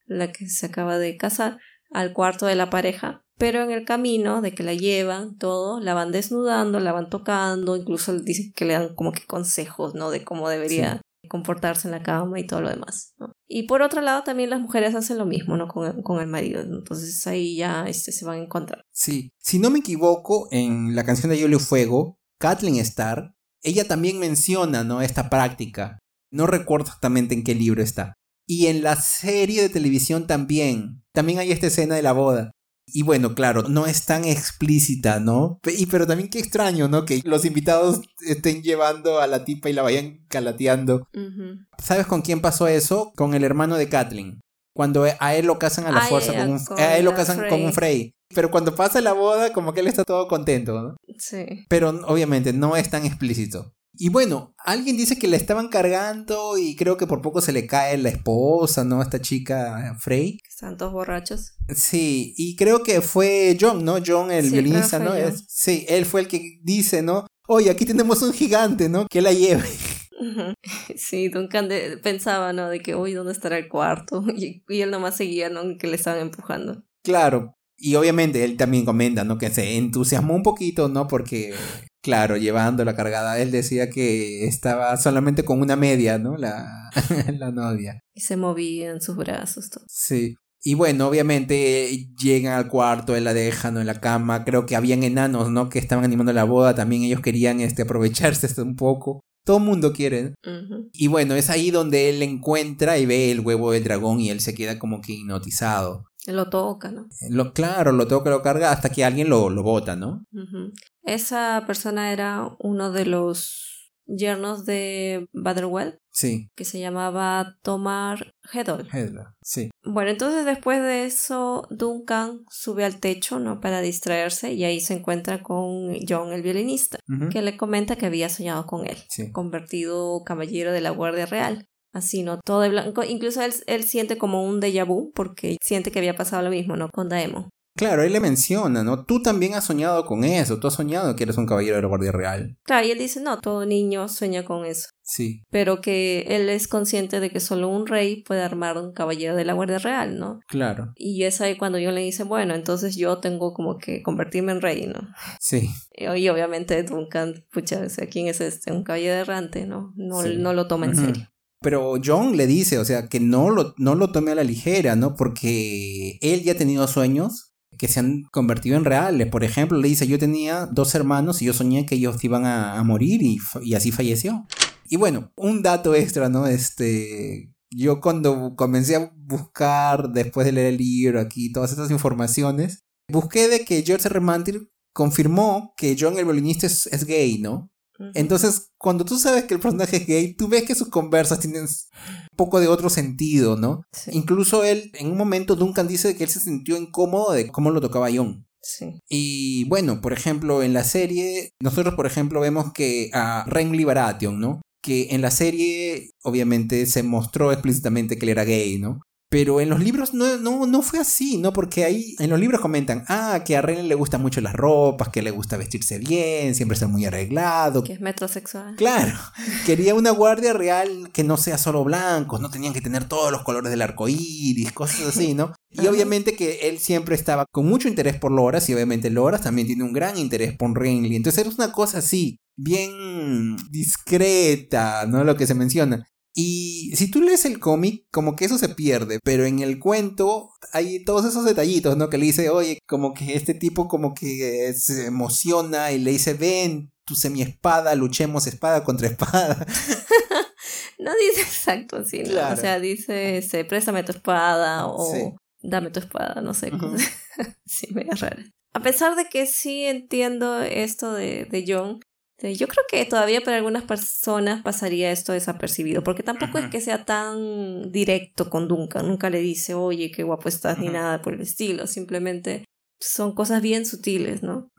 la que se acaba de casar, al cuarto de la pareja. Pero en el camino de que la llevan, todo, la van desnudando, la van tocando, incluso dicen que le dan como que consejos, ¿no? De cómo debería comportarse en la cama y todo lo demás. Y por otro lado, también las mujeres hacen lo mismo, ¿no? Con, con el marido. Entonces ahí ya este, se van a encontrar. Sí. Si no me equivoco, en la canción de Hielo y Fuego, Kathleen Starr, ella también menciona, ¿no? Esta práctica. No recuerdo exactamente en qué libro está. Y en la serie de televisión también. También hay esta escena de la boda. Y bueno, claro, no es tan explícita, ¿no? Y pero también qué extraño, ¿no? Que los invitados estén llevando a la tipa y la vayan calateando. ¿Sabes con quién pasó eso? Con el hermano de Kathleen. Cuando a él lo casan a la fuerza con un, a él lo casan con un Frey. Pero cuando pasa la boda, como que él está todo contento, ¿no? Sí. Pero obviamente no es tan explícito. Y bueno, alguien dice que la estaban cargando y creo que por poco se le cae la esposa, ¿no? Esta chica Frey. Están todos borrachos. Sí, y creo que fue John, ¿no? John, el violinista, ¿no? sí, él fue el que dice, ¿no? Oye, aquí tenemos un gigante, ¿no? Que la lleve. [LAUGHS] Sí, Duncan pensaba, ¿no? De que, uy, ¿dónde estará el cuarto? [LAUGHS] Y, y él nomás seguía, ¿no? Que le estaban empujando. Claro, y obviamente él también comenta, ¿no? Que se entusiasmó un poquito, ¿no? Porque, claro, llevando la cargada, él decía que estaba solamente con una media, ¿no? La, [LAUGHS] la novia. Y se movía en sus brazos. Todo. Sí. Y bueno, obviamente llegan al cuarto, él la dejan en la cama. Creo que habían enanos, ¿no? Que estaban animando la boda. También ellos querían este, aprovecharse [LAUGHS] un poco. Todo el mundo quiere. Y bueno, es ahí donde él encuentra y ve el huevo del dragón y él se queda como que hipnotizado. Lo toca, ¿no? Lo, claro, lo toca, lo carga hasta que alguien lo, lo bota, ¿no? Esa persona era uno de los yernos de Baderwell. Sí. Que se llamaba Tomar Hedol. Hedol, sí. Bueno, entonces después de eso, Duncan sube al techo, ¿no? Para distraerse y ahí se encuentra con John, el violinista, que le comenta que había soñado con él, convertido caballero de la Guardia Real. Así, ¿no? Todo de blanco. Incluso él, él siente como un déjà vu porque siente que había pasado lo mismo, ¿no? Con Daemon. Claro, él le menciona, ¿no? Tú también has soñado con eso, tú has soñado que eres un caballero de la Guardia Real. Claro, y él dice, no, todo niño sueña con eso. Sí. Pero que él es consciente de que solo un rey puede armar un caballero de la Guardia Real, ¿no? Claro. Y es ahí cuando yo le dice, bueno, entonces yo tengo como que convertirme en rey, ¿no? Sí. Y, obviamente Duncan, pucha, ¿quién es este? Un caballero errante, ¿no? No, no lo toma en serio. Pero John le dice, o sea, que no lo, no lo tome a la ligera, ¿no? Porque él ya ha tenido sueños que se han convertido en reales. Por ejemplo, le dice, yo tenía dos hermanos y yo soñé que ellos iban a, morir y, y, así falleció. Y bueno, un dato extra, ¿no? Este, yo cuando comencé a buscar, después de leer el libro aquí, todas estas informaciones, busqué de que George R. Martin confirmó que John el violinista es, es gay, ¿no? Entonces, cuando tú sabes que el personaje es gay, tú ves que sus conversas tienen poco de otro sentido, ¿no? Incluso él, en un momento, Duncan dice que él se sintió incómodo de cómo lo tocaba John. Sí. Y bueno, por ejemplo, en la serie, nosotros, por ejemplo, vemos que a Renly Baratheon, ¿no? Que en la serie, obviamente, se mostró explícitamente que él era gay, ¿no? Pero en los libros no, no, no fue así, ¿no? Porque ahí en los libros comentan, ah, que a René le gustan mucho las ropas, que le gusta vestirse bien, siempre estar muy arreglado. Que es metrosexual. Claro, [LAUGHS] quería una guardia real que no sea solo blancos, no tenían que tener todos los colores del arco iris, cosas así, ¿no? [LAUGHS] Y obviamente que él siempre estaba con mucho interés por Loras y obviamente Loras también tiene un gran interés por Renly. Entonces era una cosa así, bien discreta, ¿no? Lo que se menciona. Y si tú lees el cómic, como que eso se pierde, pero en el cuento hay todos esos detallitos, ¿no? Que le dice, oye, como que este tipo como que se emociona y le dice, ven, tu semi-espada, luchemos espada contra espada. [LAUGHS] no dice exacto así, ¿no? O sea, dice, préstame tu espada o dame tu espada, no sé. [LAUGHS] sí, me raro. A pesar de que sí entiendo esto de, de John, yo creo que todavía para algunas personas pasaría esto desapercibido, porque tampoco es que sea tan directo con Duncan, nunca le dice, oye, qué guapo estás, ni nada por el estilo, simplemente son cosas bien sutiles, ¿no?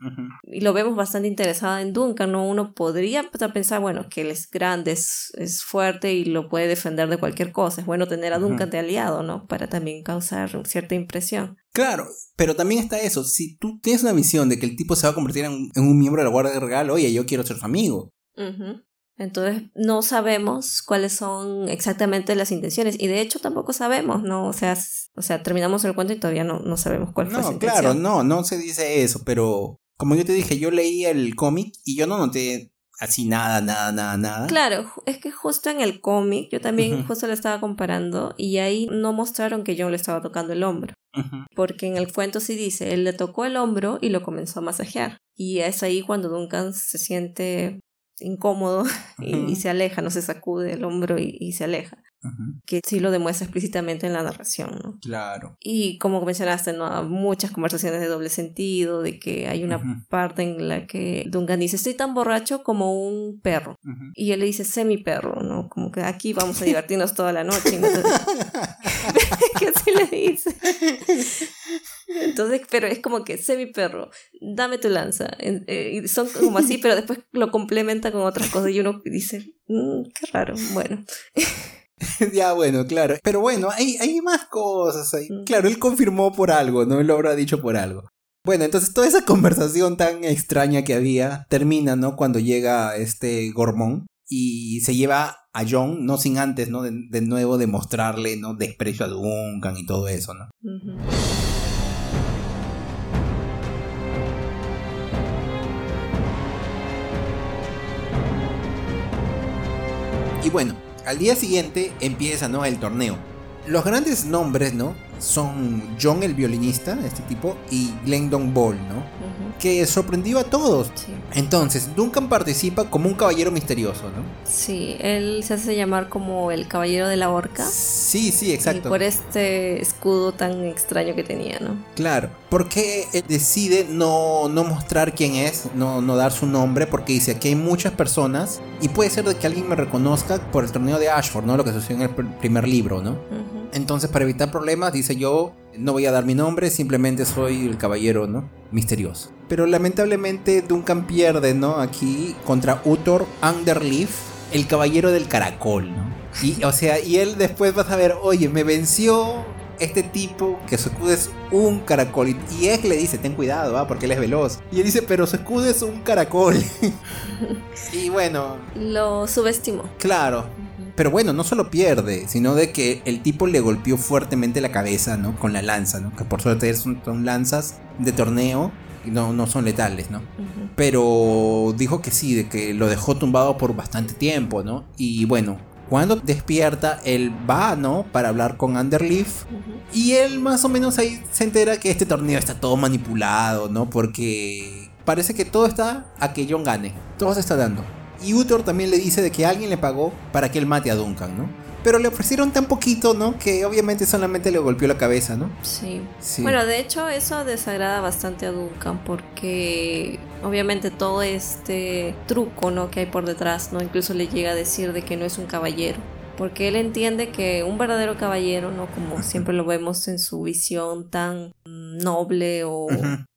Y lo vemos bastante interesada en Duncan, ¿no? Uno podría pensar, bueno, que él es grande, es, fuerte y lo puede defender de cualquier cosa. Es bueno tener a Duncan de aliado, ¿no? Para también causar cierta impresión. Claro, pero también está eso. Si tú tienes una visión de que el tipo se va a convertir en, un miembro de la Guardia Real, oye, yo quiero ser su amigo. Entonces no sabemos cuáles son exactamente las intenciones y de hecho tampoco sabemos, ¿no? O sea, o sea terminamos el cuento y todavía no, no sabemos cuál fue No, claro, no, no se dice eso, pero como yo te dije, yo leí el cómic y yo no noté así nada, nada, nada, nada. Claro, es que justo en el cómic yo también justo lo estaba comparando y ahí no mostraron que John le estaba tocando el hombro. Porque en el cuento sí dice, él le tocó el hombro y lo comenzó a masajear. Y es ahí cuando Duncan se siente incómodo [LAUGHS] y, se aleja, no se sacude el hombro y, se aleja. Que sí lo demuestra explícitamente en la narración, ¿no? Claro. Y como mencionaste, ¿no? Muchas conversaciones de doble sentido, de que hay una parte en la que Duncan dice, estoy tan borracho como un perro. Y él le dice, semi perro, ¿no? Como que aquí vamos a divertirnos toda la noche. [LAUGHS] [LAUGHS] que así le dice. Entonces, pero es como que sé mi perro, dame tu lanza. Eh, y son como así, pero después lo complementa con otras cosas y uno dice, mm, qué raro, bueno. [LAUGHS] ya, bueno, claro. Pero bueno, hay, hay más cosas ahí. Claro, él confirmó por algo, ¿no? Él lo habrá dicho por algo. Bueno, entonces toda esa conversación tan extraña que había termina, ¿no? Cuando llega este Gormón y se lleva a John, no sin antes, ¿no? De, nuevo demostrarle, ¿no? Desprecio a Duncan y todo eso, ¿no? Y bueno, al día siguiente empieza el torneo. Los grandes nombres, ¿no? Son John el violinista, este tipo, y Glendon Ball, ¿no? Que sorprendió a todos. Entonces, Duncan participa como un caballero misterioso, ¿no? Sí, él se hace llamar como el caballero de la horca. Sí, sí, exacto. Y por este escudo tan extraño que tenía, ¿no? Claro, porque él decide no, no mostrar quién es, no, no dar su nombre, porque dice aquí hay muchas personas y puede ser de que alguien me reconozca por el torneo de Ashford, ¿no? Lo que sucedió en el primer libro, ¿no? Entonces, para evitar problemas, dice yo, no voy a dar mi nombre, simplemente soy el caballero, ¿no? Misterioso. Pero lamentablemente Duncan pierde, ¿no? Aquí contra Uthor Underleaf, el caballero del caracol, ¿no? Y, o sea, y él después va a saber, oye, me venció este tipo que su escudo es un caracol. Y es le dice, ten cuidado, ¿ah? porque él es veloz. Y él dice, pero su escudo es un caracol. [LAUGHS] y bueno. Lo subestimó. Claro. Pero bueno, no solo pierde, sino de que el tipo le golpeó fuertemente la cabeza, ¿no? Con la lanza, ¿no? Que por suerte son, lanzas de torneo y no, no son letales, ¿no? Pero dijo que sí, de que lo dejó tumbado por bastante tiempo, ¿no? Y bueno, cuando despierta, él va, ¿no? Para hablar con Underleaf. Y él más o menos ahí se entera que este torneo está todo manipulado, ¿no? Porque parece que todo está a que John gane. Todo se está dando. Y Uthor también le dice de que alguien le pagó para que él mate a Duncan, ¿no? Pero le ofrecieron tan poquito, ¿no? Que obviamente solamente le golpeó la cabeza, ¿no? Sí. Bueno, de hecho eso desagrada bastante a Duncan porque obviamente todo este truco, ¿no? Que hay por detrás, ¿no? Incluso le llega a decir de que no es un caballero porque él entiende que un verdadero caballero, ¿no? Como siempre lo vemos en su visión tan noble o,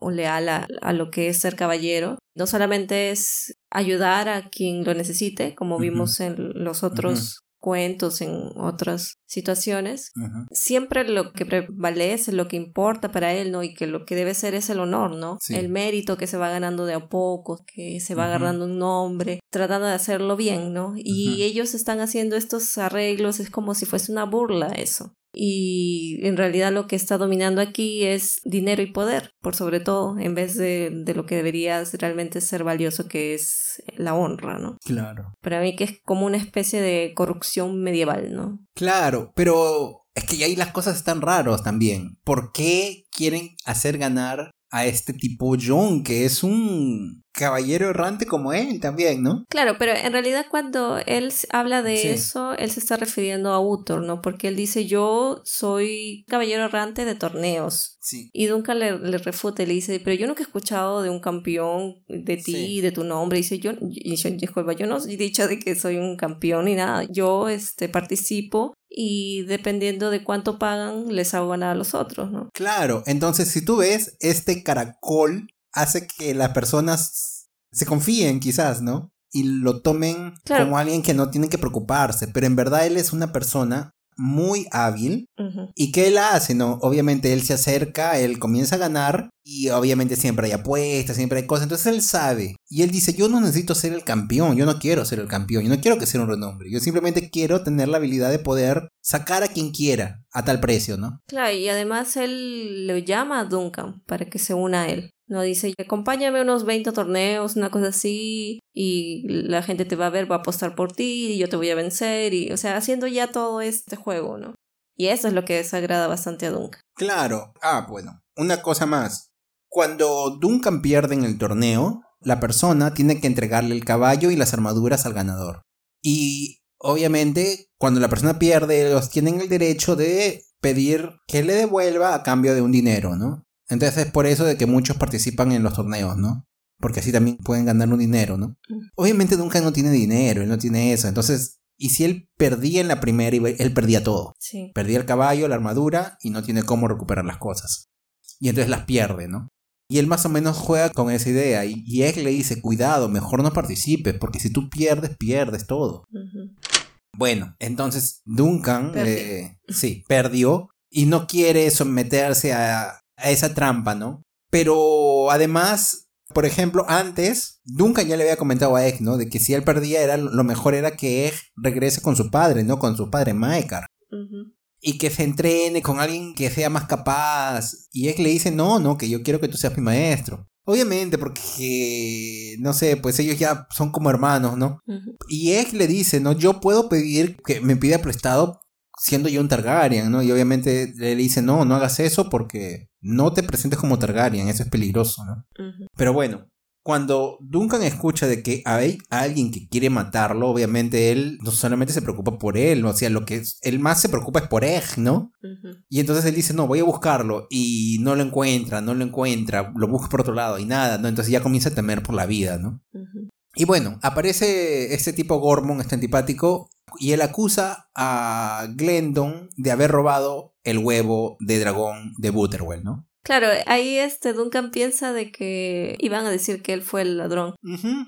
leal a, lo que es ser caballero, no solamente es ayudar a quien lo necesite, como vimos en los otros cuentos, en otras situaciones, siempre lo que prevalece, lo que importa para él, ¿no? Y que lo que debe ser es el honor, ¿no? El mérito que se va ganando de a poco, que se va agarrando un nombre, tratando de hacerlo bien, ¿no? Y ellos están haciendo estos arreglos, es como si fuese una burla eso y en realidad lo que está dominando aquí es dinero y poder, por sobre todo, en vez de, de, lo que debería realmente ser valioso, que es la honra, ¿no? Claro. Para mí que es como una especie de corrupción medieval, ¿no? Claro, pero es que ahí las cosas están raros también. ¿Por qué quieren hacer ganar a este tipo John, que es un caballero errante como él también, ¿no? Claro, pero en realidad cuando él habla de eso, él se está refiriendo a Uthor, ¿no? Porque él dice, yo soy caballero errante de torneos. Sí. Y Duncan le, le refuta y le dice, pero yo nunca he escuchado de un campeón de ti y de tu nombre. Y dice, yo, y yo, disculpa, yo no he dicho de que soy un campeón ni nada. Yo este, participo y dependiendo de cuánto pagan, les hago ganar a los otros, ¿no? Claro, entonces si tú ves, este caracol hace que las personas se confíen quizás, ¿no? Y lo tomen como alguien que no tiene que preocuparse, pero en verdad él es una persona muy hábil. ¿Y qué él hace? No, obviamente él se acerca, él comienza a ganar y obviamente siempre hay apuestas, siempre hay cosas. Entonces él sabe y él dice, yo no necesito ser el campeón, yo no quiero ser el campeón, yo no quiero que sea un renombre, yo simplemente quiero tener la habilidad de poder sacar a quien quiera a tal precio, ¿no? Claro, y además él le llama a Duncan para que se una a él. No dice, acompáñame a unos 20 torneos, una cosa así, y la gente te va a ver, va a apostar por ti, y yo te voy a vencer, y, o sea, haciendo ya todo este juego, ¿no? Y eso es lo que desagrada bastante a Duncan. Claro. Ah, bueno. Una cosa más. Cuando Duncan pierde en el torneo, la persona tiene que entregarle el caballo y las armaduras al ganador. Y obviamente, cuando la persona pierde, los tienen el derecho de pedir que le devuelva a cambio de un dinero, ¿no? Entonces es por eso de que muchos participan en los torneos, ¿no? Porque así también pueden ganar un dinero, ¿no? Obviamente Duncan no tiene dinero, él no tiene eso. Entonces, y si él perdía en la primera, él perdía todo. Sí. Perdía el caballo, la armadura y no tiene cómo recuperar las cosas. Y entonces las pierde, ¿no? Y él más o menos juega con esa idea. Y, y él le dice, cuidado, mejor no participes, porque si tú pierdes, pierdes todo. Bueno, entonces Duncan, eh, sí, perdió y no quiere someterse a, a esa trampa, ¿no? Pero además, por ejemplo, antes, Duncan ya le había comentado a Egg, ¿no? De que si él perdía, era, lo mejor era que Egg regrese con su padre, ¿no? Con su padre Maekar. Y que se entrene con alguien que sea más capaz. Y Egg le dice, no, no, que yo quiero que tú seas mi maestro. Obviamente, porque, no sé, pues ellos ya son como hermanos, ¿no? Y Egg le dice, no, yo puedo pedir que me pida prestado siendo yo un Targaryen, ¿no? Y obviamente le dice, no, no hagas eso porque no te presentes como Targaryen, eso es peligroso, ¿no? Pero bueno, cuando Duncan escucha de que hay alguien que quiere matarlo, obviamente él no solamente se preocupa por él, o sea, lo que él más se preocupa es por Egg, ¿no? Y entonces él dice, no, voy a buscarlo y no lo encuentra, no lo encuentra, lo busca por otro lado y nada, ¿no? Entonces ya comienza a temer por la vida, ¿no? Y bueno, aparece este tipo Gormon, este antipático, y él acusa a Glendon de haber robado el huevo de dragón de Butterwell, ¿no? Claro, ahí este Duncan piensa de que iban a decir que él fue el ladrón.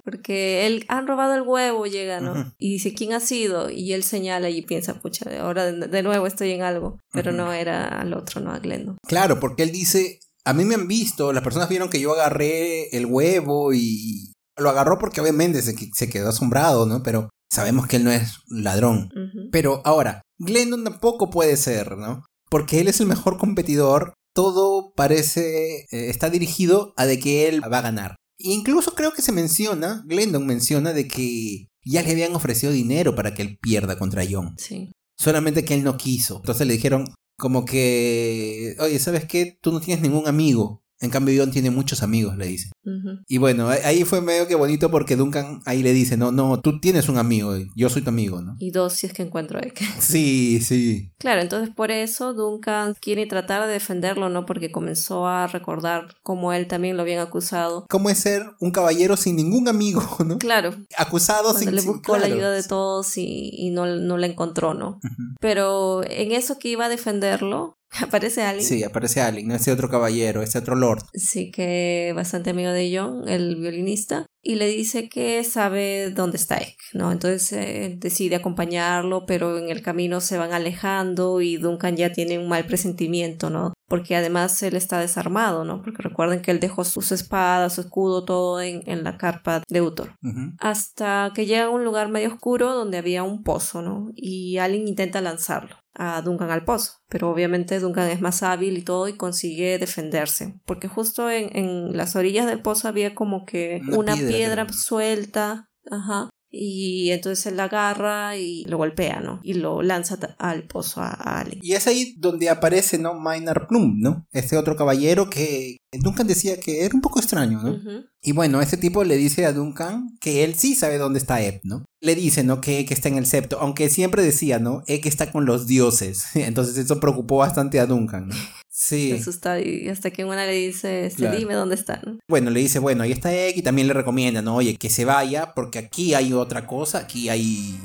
Porque él han robado el huevo, llega, ¿no? Y dice, ¿quién ha sido? Y él señala y piensa, pucha, ahora de nuevo estoy en algo. Pero no era al otro, no a Glendon. Claro, porque él dice, a mí me han visto, las personas vieron que yo agarré el huevo y lo agarró porque obviamente se, se quedó asombrado, ¿no? Pero sabemos que él no es ladrón. Pero ahora, Glendon tampoco puede ser, ¿no? Porque él es el mejor competidor. Todo parece eh, está dirigido a de que él va a ganar. E incluso creo que se menciona, Glendon menciona de que ya le habían ofrecido dinero para que él pierda contra John. Sí. Solamente que él no quiso. Entonces le dijeron como que, oye, ¿sabes qué? Tú no tienes ningún amigo. En cambio, John tiene muchos amigos, le dice. Y bueno, ahí fue medio que bonito porque Duncan ahí le dice, no, no, tú tienes un amigo, yo soy tu amigo, ¿no? Y dos si es que encuentro a [LAUGHS] Sí, sí. Claro, entonces por eso Duncan quiere tratar de defenderlo, ¿no? Porque comenzó a recordar cómo él también lo habían acusado. ¿Cómo es ser un caballero sin ningún amigo, [LAUGHS] ¿no? Claro. Acusado sin sin... le buscó la ayuda de todos y, no, no la encontró, ¿no? Pero en eso que iba a defenderlo, [LAUGHS] Aparece Allen. Sí, aparece Allen, ese otro caballero, ese otro lord. Sí, que bastante amigo de John, el violinista, y le dice que sabe dónde está Egg, ¿no? Entonces eh, decide acompañarlo, pero en el camino se van alejando y Duncan ya tiene un mal presentimiento, ¿no? Porque además él está desarmado, ¿no? Porque recuerden que él dejó su espada, su escudo, todo en, en la carpa de Uthor. Hasta que llega a un lugar medio oscuro donde había un pozo, ¿no? Y Allen intenta lanzarlo a Duncan al pozo. Pero obviamente Duncan es más hábil y todo y consigue defenderse. Porque justo en, en las orillas del pozo había como que una, piedra, suelta. Ajá. Y entonces él la agarra y lo golpea, ¿no? Y lo lanza al pozo a. Y es ahí donde aparece, ¿no? Maynard Plum, ¿no? Este otro caballero que Duncan decía que era un poco extraño, ¿no? Y bueno, este tipo le dice a Duncan que él sí sabe dónde está Eb, ¿no? Le dice, ¿no? Que Ek está en el septo, aunque siempre decía, ¿no? Ek está con los dioses. [LAUGHS] Entonces eso preocupó bastante a Duncan, ¿no? Sí. asusta y hasta que una le dice, este, dime dónde están. Bueno, le dice, bueno, ahí está Egg y también le recomienda, ¿no? Oye, que se vaya porque aquí hay otra cosa, aquí hay,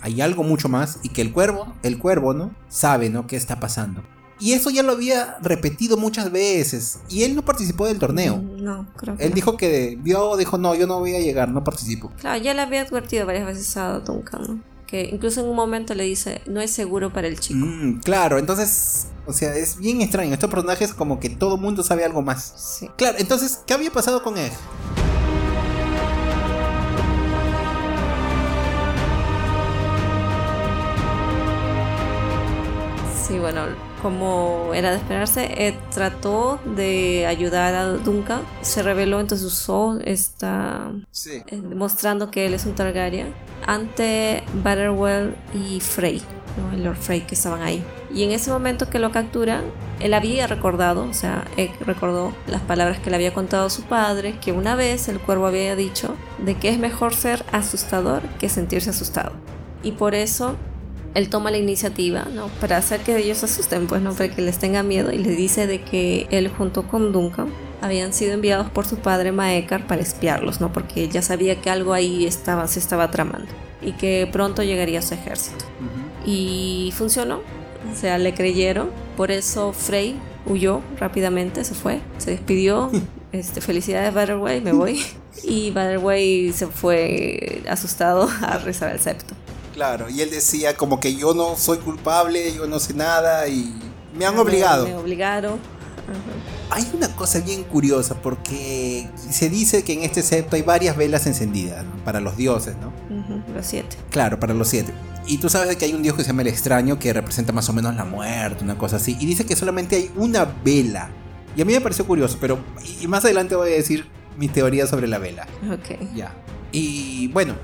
hay algo mucho más y que el cuervo, el cuervo, ¿no? Sabe, ¿no? ¿Qué está pasando? Y eso ya lo había repetido muchas veces. Y él no participó del torneo. Mm, no, creo que Él dijo que vio, dijo, no, yo no voy a llegar, no participo. Claro, ya le había advertido varias veces a Duncan, ¿no? Que incluso en un momento le dice, no es seguro para el chico. Mm, claro, entonces o sea, es bien extraño. Estos personajes como que todo mundo sabe algo más. Sí. Claro, entonces, ¿qué había pasado con Egg? Sí, bueno, como era de esperarse, Ed trató de ayudar a Duncan. Se reveló, entonces usó esta. Sí. Eh, demostrando que él es un Targaryen ante Butterwell y Frey. el Lord Frey que estaban ahí. Y en ese momento que lo capturan, él había recordado, o sea, Egg recordó las palabras que le había contado su padre, que una vez el cuervo había dicho de que es mejor ser asustador que sentirse asustado. Y por eso él toma la iniciativa, ¿no? Para hacer que ellos se asusten, pues, ¿no? Para que les tenga miedo y le dice de que él junto con Duncan habían sido enviados por su padre Maekar para espiarlos, ¿no? Porque ya sabía que algo ahí estaba, se estaba tramando y que pronto llegaría su ejército. Y funcionó, o sea, le creyeron, por eso Frey huyó rápidamente, se fue, se despidió. [LAUGHS] Este, felicidades Butterway, me voy. [LAUGHS] Y Butterway se fue asustado a rezar el septo. Claro, y él decía como que yo no soy culpable, yo no sé nada y me han obligado. Me, obligaron. Hay una cosa bien curiosa porque se dice que en este septo hay varias velas encendidas para los dioses, ¿no? los siete. Claro, para los siete. Y tú sabes que hay un dios que se llama el extraño que representa más o menos la muerte, una cosa así. Y dice que solamente hay una vela. Y a mí me pareció curioso, pero y más adelante voy a decir mi teoría sobre la vela. Ok. Ya. Y bueno,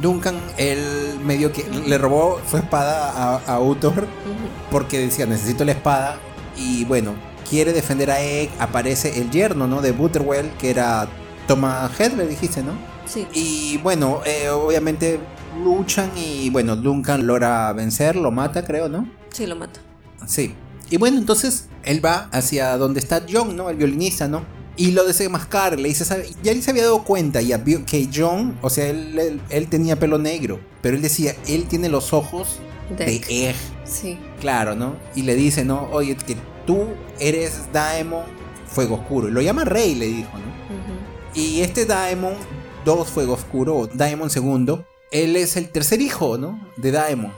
Duncan, él medio que le robó su espada a, a Uthor porque decía, necesito la espada. Y bueno, quiere defender a Egg. Aparece el yerno, ¿no? De Butterwell, que era Thomas Hedley, dijiste, ¿no? Sí. Y bueno, eh, obviamente luchan y bueno, Duncan logra vencer, lo mata, creo, ¿no? Sí, lo mata. Sí. Y bueno, entonces él va hacia donde está John, ¿no? El violinista, ¿no? Y lo desenmascara, le dice, ¿sabe? ya él se había dado cuenta ya vio que John, o sea, él, él, tenía pelo negro, pero él decía, él tiene los ojos de, Egg. Sí. Claro, ¿no? Y le dice, ¿no? Oye, que tú eres Daemon Fuego Oscuro. Y lo llama Rey, le dijo, ¿no? Y este Daemon, dos Fuego Oscuro, Daemon segundo, él es el tercer hijo, ¿no? De Daemon.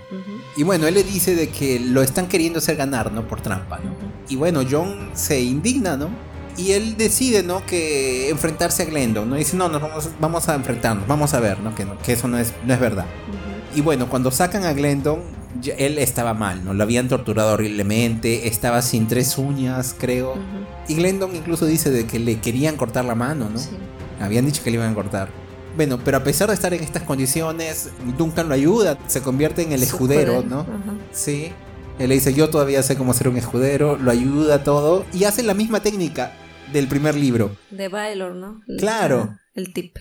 Y bueno, él le dice de que lo están queriendo hacer ganar, ¿no? Por trampa, ¿no? Y bueno, John se indigna, ¿no? Y él decide, ¿no? Que enfrentarse a Glendon, ¿no? dice, no, nos vamos, vamos a enfrentarnos, vamos a ver, ¿no? Que, que eso no es, no es verdad. Y bueno, cuando sacan a Glendon, él estaba mal, ¿no? Lo habían torturado horriblemente, estaba sin tres uñas, creo. Y Glendon incluso dice de que le querían cortar la mano, ¿no? Habían dicho que le iban a cortar. Bueno, pero a pesar de estar en estas condiciones, Duncan lo ayuda, se convierte en el escudero, ¿no? Sí. Él le dice, yo todavía sé cómo ser un escudero, lo ayuda todo y hace la misma técnica del primer libro. De Baylor, ¿no? Claro. El tip.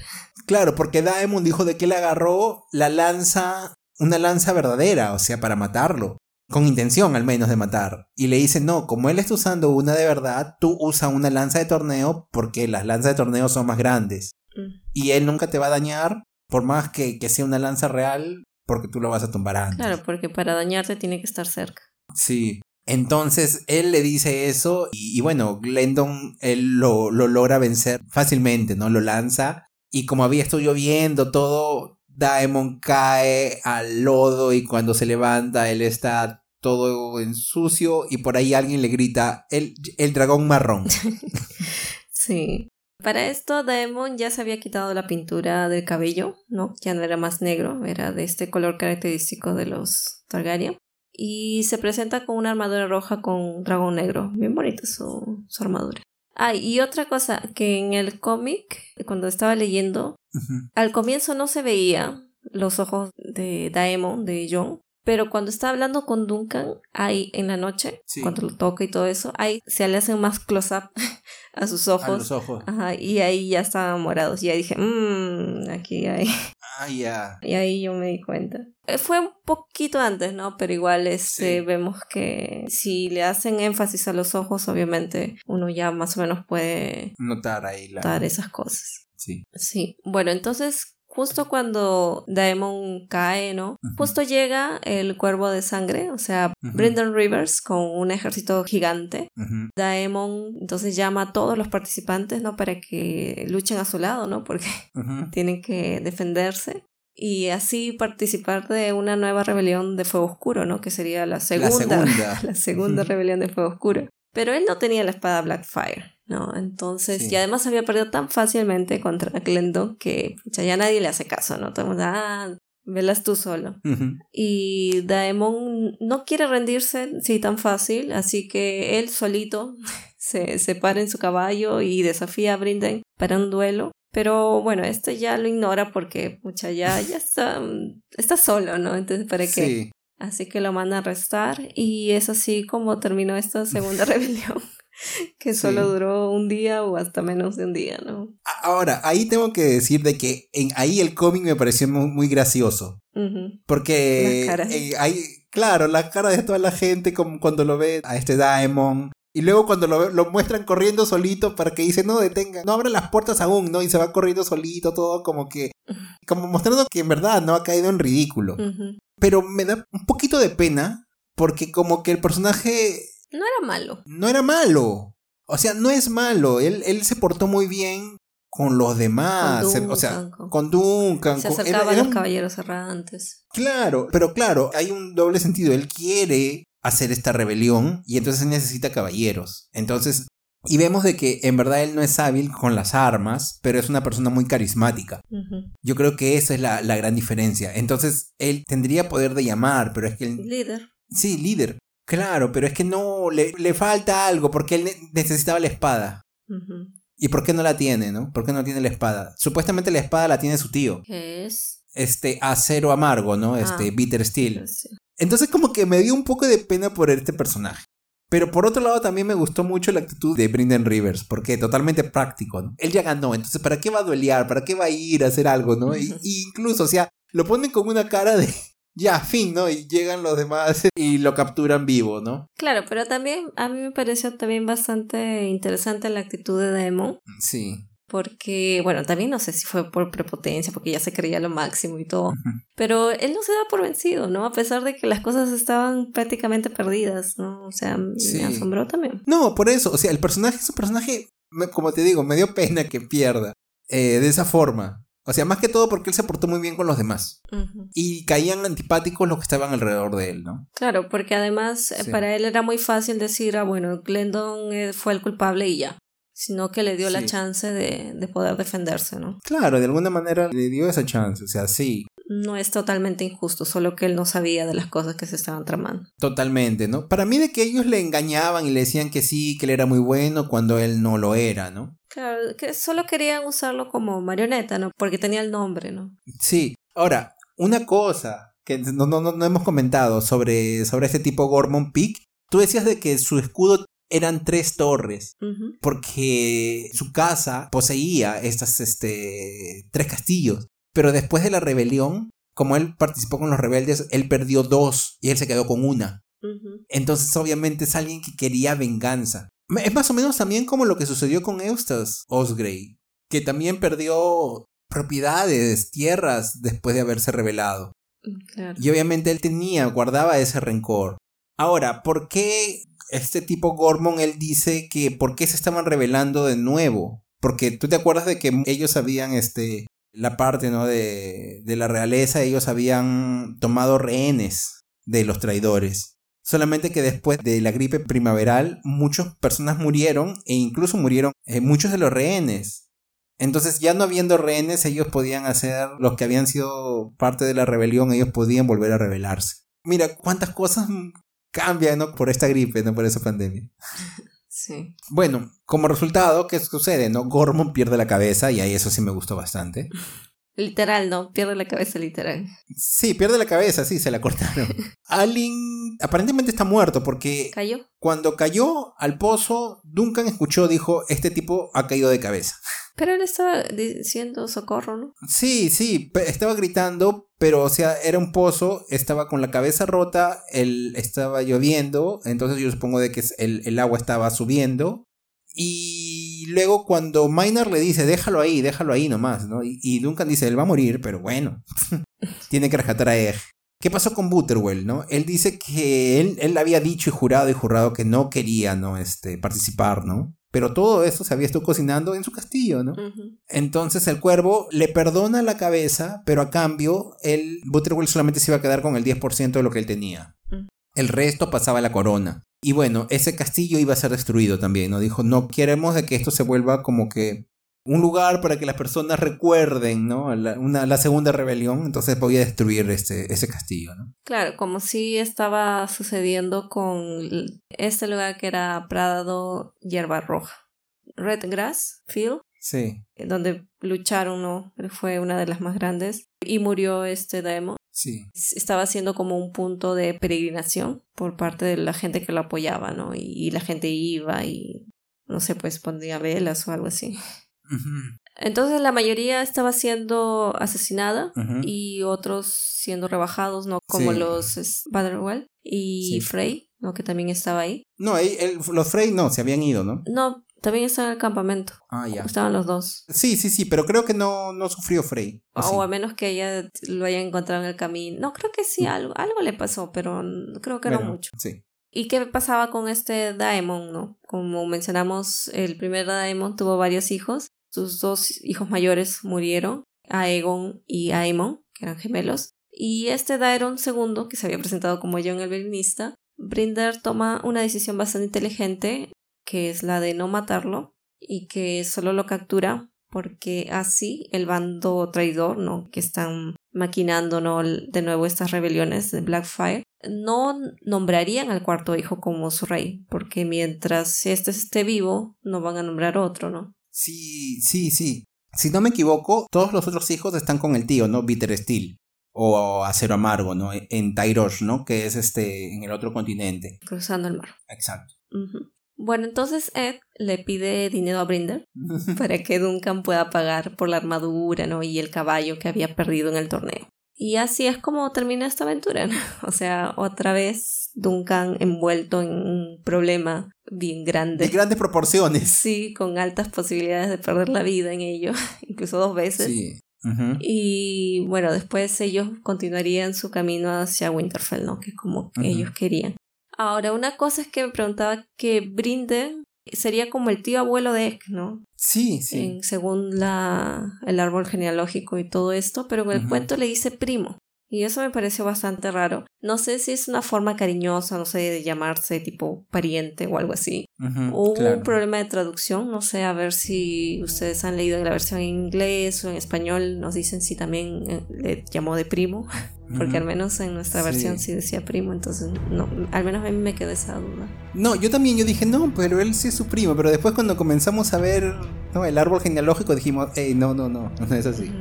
Claro, porque Daemon dijo de que él agarró la lanza, una lanza verdadera, o sea, para matarlo. Con intención al menos de matar. Y le dice, no, como él está usando una de verdad, tú usa una lanza de torneo porque las lanzas de torneo son más grandes. Mm. Y él nunca te va a dañar, por más que, que, sea una lanza real, porque tú lo vas a tumbar antes. Claro, porque para dañarte tiene que estar cerca. Sí. Entonces él le dice eso y, bueno, Glendon lo, logra vencer fácilmente, ¿no? Lo lanza y como había estado lloviendo todo, Daemon cae al lodo y cuando se levanta él está todo en sucio y por ahí alguien le grita el, el dragón marrón. [LAUGHS] sí. Para esto Daemon ya se había quitado la pintura del cabello, ¿no? Ya no era más negro, era de este color característico de los Targaryen y se presenta con una armadura roja con dragón negro. Bien bonita su, su armadura. Ah, y otra cosa, que en el cómic, cuando estaba leyendo, al comienzo no se veía los ojos de Daemon, de Jon, pero cuando está hablando con Duncan, ahí en la noche, cuando lo toca y todo eso, ahí se le hacen más close-up [LAUGHS] a sus ojos. A los ojos. Ajá, y ahí ya estaban morados. Y ahí dije, mmm, aquí hay. [LAUGHS] Ah, ya. Y ahí yo me di cuenta. Eh, fue un poquito antes, ¿no? Pero igual este, vemos que si le hacen énfasis a los ojos, obviamente uno ya más o menos puede notar ahí la... notar esas cosas. Sí. Sí. Bueno, entonces justo cuando Daemon cae, ¿no? Justo llega el cuervo de sangre, o sea, Brendan Rivers con un ejército gigante. Daemon entonces llama a todos los participantes, ¿no? Para que luchen a su lado, ¿no? Porque [LAUGHS] tienen que defenderse. Y así participar de una nueva rebelión de Fuego Oscuro, ¿no? Que sería la segunda, la segunda, [LAUGHS] la segunda rebelión de Fuego Oscuro. Pero él no tenía la espada Blackfire. ¿No? Entonces, y además había perdido tan fácilmente contra Glendon que ya nadie le hace caso, ¿no? Todo el mundo, ah, velas tú solo. Y Daemon no quiere rendirse, sí, tan fácil, así que él solito [LAUGHS] se, se para en su caballo y desafía a Brinden para un duelo. Pero bueno, este ya lo ignora porque, mucha, ya, ya está, está solo, ¿no? Entonces, ¿para qué? Así que lo manda a arrestar y es así como terminó esta segunda [LAUGHS] rebelión [LAUGHS] que solo duró un día o hasta menos de un día, ¿no? Ahora, ahí tengo que decir de que en, ahí el cómic me pareció muy, gracioso. Porque hay, claro, la cara de toda la gente como cuando lo ve a este Daemon. Y luego cuando lo, lo muestran corriendo solito para que dice, no detenga, no abran las puertas aún, ¿no? Y se va corriendo solito, todo como que, como mostrando que en verdad no ha caído en ridículo. Pero me da un poquito de pena porque como que el personaje no era malo. No era malo. O sea, no es malo. Él, él se portó muy bien con los demás. o sea, con Duncan. Se acercaba a los caballeros errantes. Claro, pero claro, hay un doble sentido. Él quiere hacer esta rebelión y entonces necesita caballeros. Entonces, y vemos de que en verdad él no es hábil con las armas, pero es una persona muy carismática. Yo creo que esa es la, la, gran diferencia. Entonces, él tendría poder de llamar, pero es que... El... Líder. Sí, líder. Claro, pero es que no, le, le falta algo porque él necesitaba la espada. ¿Y por qué no la tiene, no? ¿Por qué no tiene la espada? Supuestamente la espada la tiene su tío. ¿Qué es? Este, acero amargo, ¿no? Este, ah, bitter steel. Entonces como que me dio un poco de pena por este personaje. Pero por otro lado también me gustó mucho la actitud de Brendan Rivers, porque totalmente práctico, ¿no? Él ya ganó, entonces ¿para qué va a duelear? ¿Para qué va a ir a hacer algo, no? y, [LAUGHS] incluso, o sea, lo ponen con una cara de ya, fin, ¿no? Y llegan los demás [LAUGHS] y lo capturan vivo, ¿no? Claro, pero también a mí me pareció también bastante interesante la actitud de Demo. Sí. Porque, bueno, también no sé si fue por prepotencia, porque ya se creía lo máximo y todo. Pero él no se da por vencido, ¿no? A pesar de que las cosas estaban prácticamente perdidas, ¿no? O sea, me asombró también. No, por eso, o sea, el personaje es un personaje, como te digo, me dio pena que pierda eh, de esa forma. O sea, más que todo porque él se portó muy bien con los demás. Y caían antipáticos los que estaban alrededor de él, ¿no? Claro, porque además eh, para él era muy fácil decir, ah, bueno, Glendon eh, fue el culpable y ya. Sino que le dio la chance de, de poder defenderse, ¿no? Claro, de alguna manera le dio esa chance, o sea, sí no es totalmente injusto, solo que él no sabía de las cosas que se estaban tramando. Totalmente, ¿no? Para mí de que ellos le engañaban y le decían que sí, que él era muy bueno cuando él no lo era, ¿no? Claro, que solo querían usarlo como marioneta, ¿no? Porque tenía el nombre, ¿no? Sí. Ahora, una cosa que no, no, no hemos comentado sobre, sobre este tipo Gormon Peak, tú decías de que su escudo eran tres torres, porque su casa poseía estas, este, tres castillos. Pero después de la rebelión, como él participó con los rebeldes, él perdió dos y él se quedó con una. Entonces, obviamente, es alguien que quería venganza. Es más o menos también como lo que sucedió con Eustace Osgrey, que también perdió propiedades, tierras, después de haberse rebelado. Mm, y obviamente él tenía, guardaba ese rencor. Ahora, ¿por qué este tipo Gormon, él dice que por qué se estaban revelando de nuevo? Porque tú te acuerdas de que ellos habían, este, la parte, ¿no? De, de la realeza, ellos habían tomado rehenes de los traidores. Solamente que después de la gripe primaveral, muchas personas murieron e incluso murieron eh, muchos de los rehenes. Entonces, ya no habiendo rehenes, ellos podían hacer los que habían sido parte de la rebelión, ellos podían volver a rebelarse. Mira cuántas cosas cambian ¿no? por esta gripe, no por esa pandemia. [LAUGHS] Sí. Bueno, como resultado, ¿qué sucede? ¿No? Gormon pierde la cabeza y ahí eso sí me gustó bastante. [LAUGHS] Literal, ¿no? Pierde la cabeza literal. Sí, pierde la cabeza, sí, se la cortaron. [LAUGHS] Alin aparentemente está muerto porque... ¿Cayó? Cuando cayó al pozo, Duncan escuchó, dijo, este tipo ha caído de cabeza. Pero él estaba diciendo socorro, ¿no? Sí, sí, estaba gritando, pero o sea, era un pozo, estaba con la cabeza rota, él estaba lloviendo, entonces yo supongo de que el, el agua estaba subiendo y luego cuando Minor le dice, déjalo ahí, déjalo ahí nomás, ¿no? Y, Duncan dice, él va a morir, pero bueno, [LAUGHS] tiene que rescatar a Egg. ¿Qué pasó con Butterwell, no? Él dice que él, él había dicho y jurado y jurado que no quería, ¿no? Este, participar, ¿no? Pero todo eso se había estado cocinando en su castillo, ¿no? Entonces el cuervo le perdona la cabeza, pero a cambio, el Butterwell solamente se iba a quedar con el 10% de lo que él tenía. Mm. El resto pasaba a la corona. Y bueno, ese castillo iba a ser destruido también, ¿no? Dijo, no queremos de que esto se vuelva como que un lugar para que las personas recuerden, ¿no? La, una, la segunda rebelión, entonces podía destruir este, ese castillo, ¿no? Claro, como si estaba sucediendo con este lugar que era Prado Hierba Roja. Red Grass Field. Sí. Donde lucharon, ¿no? Fue una de las más grandes. Y murió este Daemon. Sí. Estaba siendo como un punto de peregrinación por parte de la gente que lo apoyaba, ¿no? Y, la gente iba y, no sé, pues pondría velas o algo así. Entonces la mayoría estaba siendo asesinada y otros siendo rebajados, ¿no? Como los Baderwell y Frey, ¿no? Que también estaba ahí. No, los Frey no, se habían ido, ¿no? No, también estaba en el campamento. Ah, ya. Estaban los dos. Sí, sí, sí, pero creo que no, no sufrió Frey. O, a menos que ella lo haya encontrado en el camino. No, creo que sí, algo, algo le pasó, pero creo que no mucho. Sí. ¿Y qué pasaba con este Daemon, no? Como mencionamos, el primer Daemon tuvo varios hijos. Sus dos hijos mayores murieron, Aegon y Aemon, que eran gemelos. Y este Daeron II, que se había presentado como John el Violinista, Brinder toma una decisión bastante inteligente que es la de no matarlo y que solo lo captura porque así el bando traidor, ¿no? Que están maquinando, ¿no? De nuevo estas rebeliones de Blackfire, no nombrarían al cuarto hijo como su rey, porque mientras este esté vivo, no van a nombrar otro, ¿no? Sí, sí, sí. Si no me equivoco, todos los otros hijos están con el tío, ¿no? Bitter Steel. O Acero Amargo, ¿no? En Tyrosh, ¿no? Que es este, en el otro continente. Cruzando el mar. Exacto. Bueno, entonces Ed le pide dinero a Brinder [LAUGHS] para que Duncan pueda pagar por la armadura ¿no? y el caballo que había perdido en el torneo. Y así es como termina esta aventura. [LAUGHS] O sea, otra vez Duncan envuelto en un problema bien grande. De grandes proporciones. Sí, con altas posibilidades de perder la vida en ello, [LAUGHS] incluso dos veces. Sí. Y bueno, después ellos continuarían su camino hacia Winterfell, ¿no? Que es como ellos querían. Ahora, una cosa es que me preguntaba que Brinde sería como el tío abuelo de Ek, ¿no? Sí, sí. según la, el árbol genealógico y todo esto, pero en el cuento le dice primo. Y eso me pareció bastante raro. No sé si es una forma cariñosa, no sé, de llamarse tipo pariente o algo así. o hubo un problema de traducción, no sé, a ver si ustedes han leído la versión en inglés o en español, nos dicen si también eh, le llamó de primo. [LAUGHS] Porque al menos en nuestra versión sí decía primo, entonces no, al menos a mí me quedó esa duda. No, yo también, yo dije, no, pero él sí es su primo, pero después cuando comenzamos a ver ¿no? el árbol genealógico dijimos, hey, no, no, no, [LAUGHS] no es así.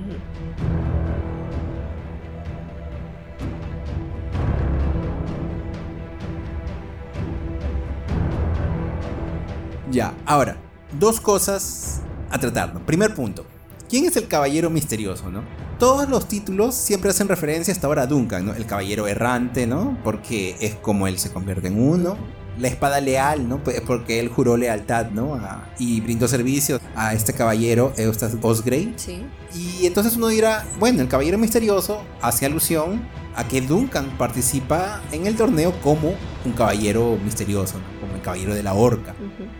Ya, ahora, dos cosas a tratar. Primer punto. ¿Quién es el caballero misterioso, no? Todos los títulos siempre hacen referencia hasta ahora a Duncan, ¿no? El caballero errante, ¿no? Porque es como él se convierte en uno. la espada leal, ¿no? Pues, porque él juró lealtad, ¿no? y brindó servicio a este caballero, Eustace Osgrey. Sí. Y entonces uno dirá, bueno, el caballero misterioso hace alusión a que Duncan participa en el torneo como un caballero misterioso, caballero de la horca.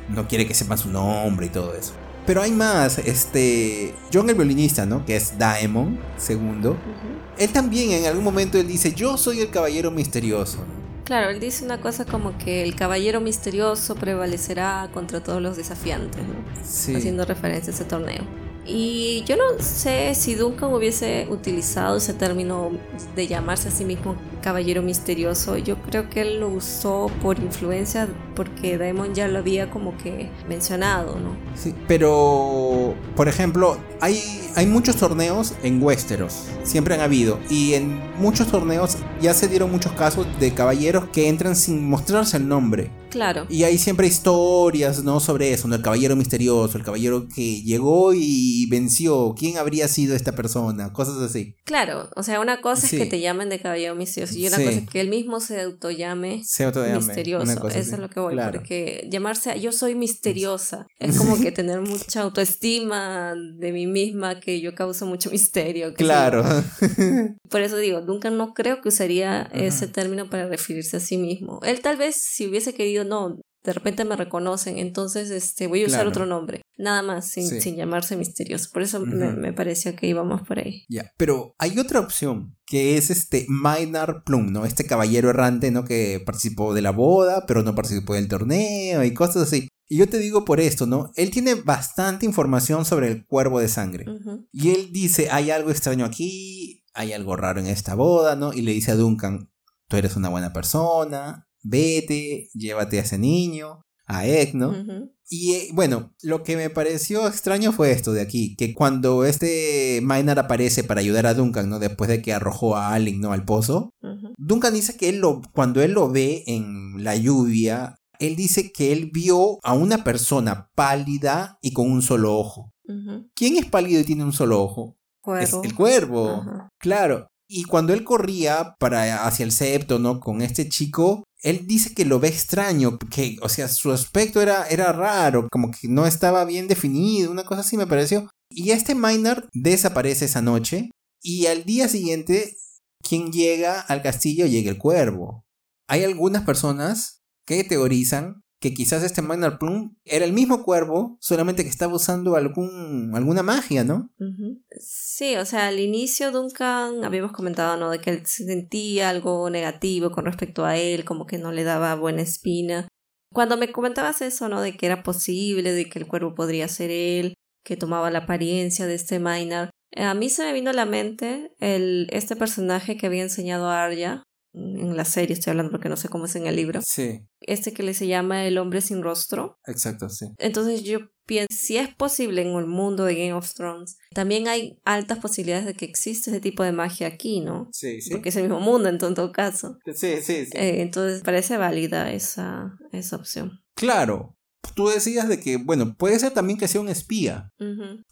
No quiere que sepan su nombre y todo eso. Pero hay más, este, John el violinista, ¿no? Que es Daemon, segundo. Él también en algún momento él dice, yo soy el caballero misterioso. Claro, él dice una cosa como que el caballero misterioso prevalecerá contra todos los desafiantes, ¿no? Sí. Haciendo referencia a ese torneo. Y yo no sé si Duncan hubiese utilizado ese término de llamarse a sí mismo caballero misterioso. Yo creo que él lo usó por influencia porque Daemon ya lo había como que mencionado, ¿no? Sí, pero por ejemplo, hay, hay muchos torneos en Westeros, siempre han habido, y en muchos torneos ya se dieron muchos casos de caballeros que entran sin mostrarse el nombre. Claro. Y hay siempre historias, ¿no? Sobre eso, ¿no? El caballero misterioso, el caballero que llegó y venció. ¿Quién habría sido esta persona? Cosas así. Claro, o sea, una cosa es que te llamen de caballero misterioso y una cosa es que él mismo se autollame se autollame, misterioso. Eso es lo que voy, porque llamarse yo soy misteriosa [LAUGHS] es como que tener mucha autoestima de mí misma que yo causo mucho misterio. claro. [LAUGHS] Por eso digo, nunca no creo que usaría ese término para referirse a sí mismo. Él tal vez si hubiese querido no, de repente me reconocen, entonces este, voy a usar otro nombre, nada más, sin, sin llamarse misterioso. Por eso me, me, pareció que íbamos por ahí. Ya, pero hay otra opción, que es este Maynard Plum, ¿no? Este caballero errante, ¿no? Que participó de la boda, pero no participó del torneo y cosas así. Y yo te digo por esto, ¿no? Él tiene bastante información sobre el cuervo de sangre. Y él dice, hay algo extraño aquí, hay algo raro en esta boda, ¿no? Y le dice a Duncan, tú eres una buena persona, vete, llévate a ese niño, a Egg, ¿no? Y eh, bueno, lo que me pareció extraño fue esto de aquí, que cuando este Maynard aparece para ayudar a Duncan, ¿no? Después de que arrojó a Allen, ¿no? Al pozo, Duncan dice que él lo, cuando él lo ve en la lluvia, él dice que él vio a una persona pálida y con un solo ojo. ¿Quién es pálido y tiene un solo ojo? Es el cuervo. Claro. Y cuando él corría para hacia el septo, ¿no? Con este chico, él dice que lo ve extraño, que, o sea, su aspecto era, era raro, como que no estaba bien definido, una cosa así me pareció. Y este Maynard desaparece esa noche y al día siguiente, quien llega al castillo llega el cuervo. Hay algunas personas que teorizan que quizás este Maynard Plum era el mismo cuervo, solamente que estaba usando algún, alguna magia, ¿no? Sí, o sea, al inicio Duncan habíamos comentado, ¿no? De que él sentía algo negativo con respecto a él, como que no le daba buena espina. Cuando me comentabas eso, ¿no? De que era posible, de que el cuervo podría ser él, que tomaba la apariencia de este Maynard, a mí se me vino a la mente el, este personaje que había enseñado a Arya, en la serie estoy hablando porque no sé cómo es en el libro. Sí. Este que le se llama El hombre sin rostro. Exacto, sí. Entonces yo pienso, si es posible en el mundo de Game of Thrones, también hay altas posibilidades de que existe ese tipo de magia aquí, ¿no? Sí, sí. Porque es el mismo mundo en todo caso. Sí, sí, sí. Eh, entonces parece válida esa, esa opción. Claro, tú decías de que, bueno, puede ser también que sea un espía.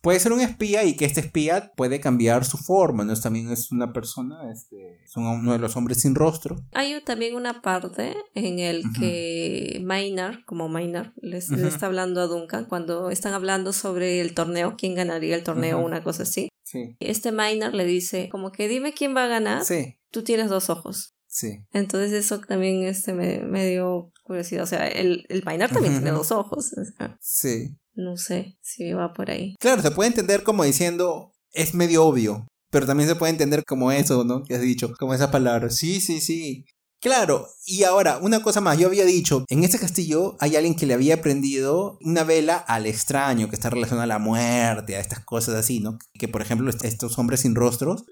Puede ser un espía y que este espía puede cambiar su forma, ¿no? También es una persona, este, son uno de los hombres sin rostro. Hay también una parte en el que Maynard, como Maynard, les, está hablando a Duncan cuando están hablando sobre el torneo, quién ganaría el torneo, una cosa así. Sí. Este Maynard le dice, como que dime quién va a ganar. Sí. Tú tienes dos ojos. Sí. Entonces eso también este, me, dio curiosidad. O sea, el, el Painar también tiene dos ojos. sí. No sé si va por ahí. Claro, se puede entender como diciendo, es medio obvio. Pero también se puede entender como eso, ¿no? Que has dicho, como esa palabra. Sí, sí, sí. Claro, y ahora, una cosa más, yo había dicho, en este castillo hay alguien que le había prendido una vela al extraño, que está relacionado a la muerte, a estas cosas así, ¿no? Que por ejemplo, estos hombres sin rostros,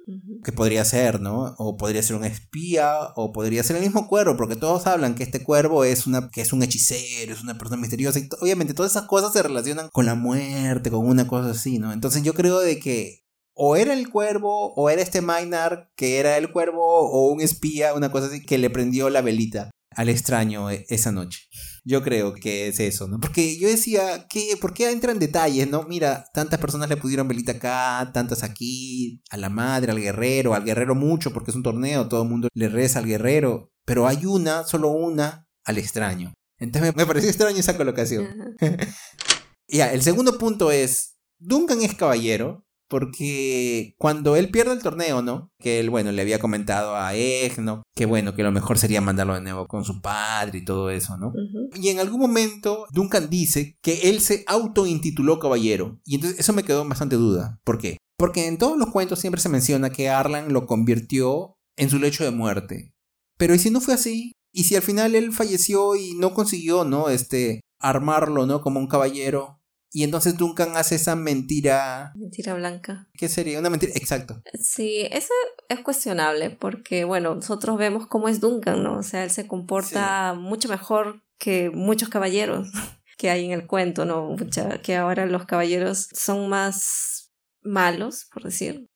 que podría ser, ¿no? O podría ser un espía, o podría ser el mismo cuervo, porque todos hablan que este cuervo es, una, que es un hechicero, es una persona misteriosa, y obviamente todas esas cosas se relacionan con la muerte, con una cosa así, ¿no? Entonces yo creo de que o era el cuervo, o era este Maynard que era el cuervo, o un espía, una cosa así, que le prendió la velita al extraño e, esa noche. Yo creo que es eso, ¿no? Porque yo decía, ¿qué, ¿por qué entra en detalles, no? Mira, tantas personas le pusieron velita acá, tantas aquí, a la madre, al guerrero, al guerrero mucho, porque es un torneo, todo el mundo le reza al guerrero, pero hay una, solo una, al extraño. Entonces me, pareció extraño esa colocación. [LAUGHS] ya, el segundo punto es, Duncan es caballero, porque cuando él pierde el torneo, ¿no? Que él, bueno, le había comentado a Egg, ¿no? Que bueno, que lo mejor sería mandarlo de nuevo con su padre y todo eso, ¿no? Y en algún momento Duncan dice que él se autointituló caballero. Y entonces eso me quedó bastante duda. ¿Por qué? Porque en todos los cuentos siempre se menciona que Arlan lo convirtió en su lecho de muerte. Pero ¿y si no fue así? ¿Y si al final él falleció y no consiguió, ¿no? Este, armarlo, ¿no? Como un caballero. Y entonces Duncan hace esa mentira. Mentira blanca. ¿Qué sería? Una mentira. Exacto. Sí, eso es cuestionable porque, bueno, nosotros vemos cómo es Duncan, ¿no? O sea, él se comporta mucho mejor que muchos caballeros [LAUGHS] que hay en el cuento, ¿no? Mucha, que ahora los caballeros son más malos, por decir.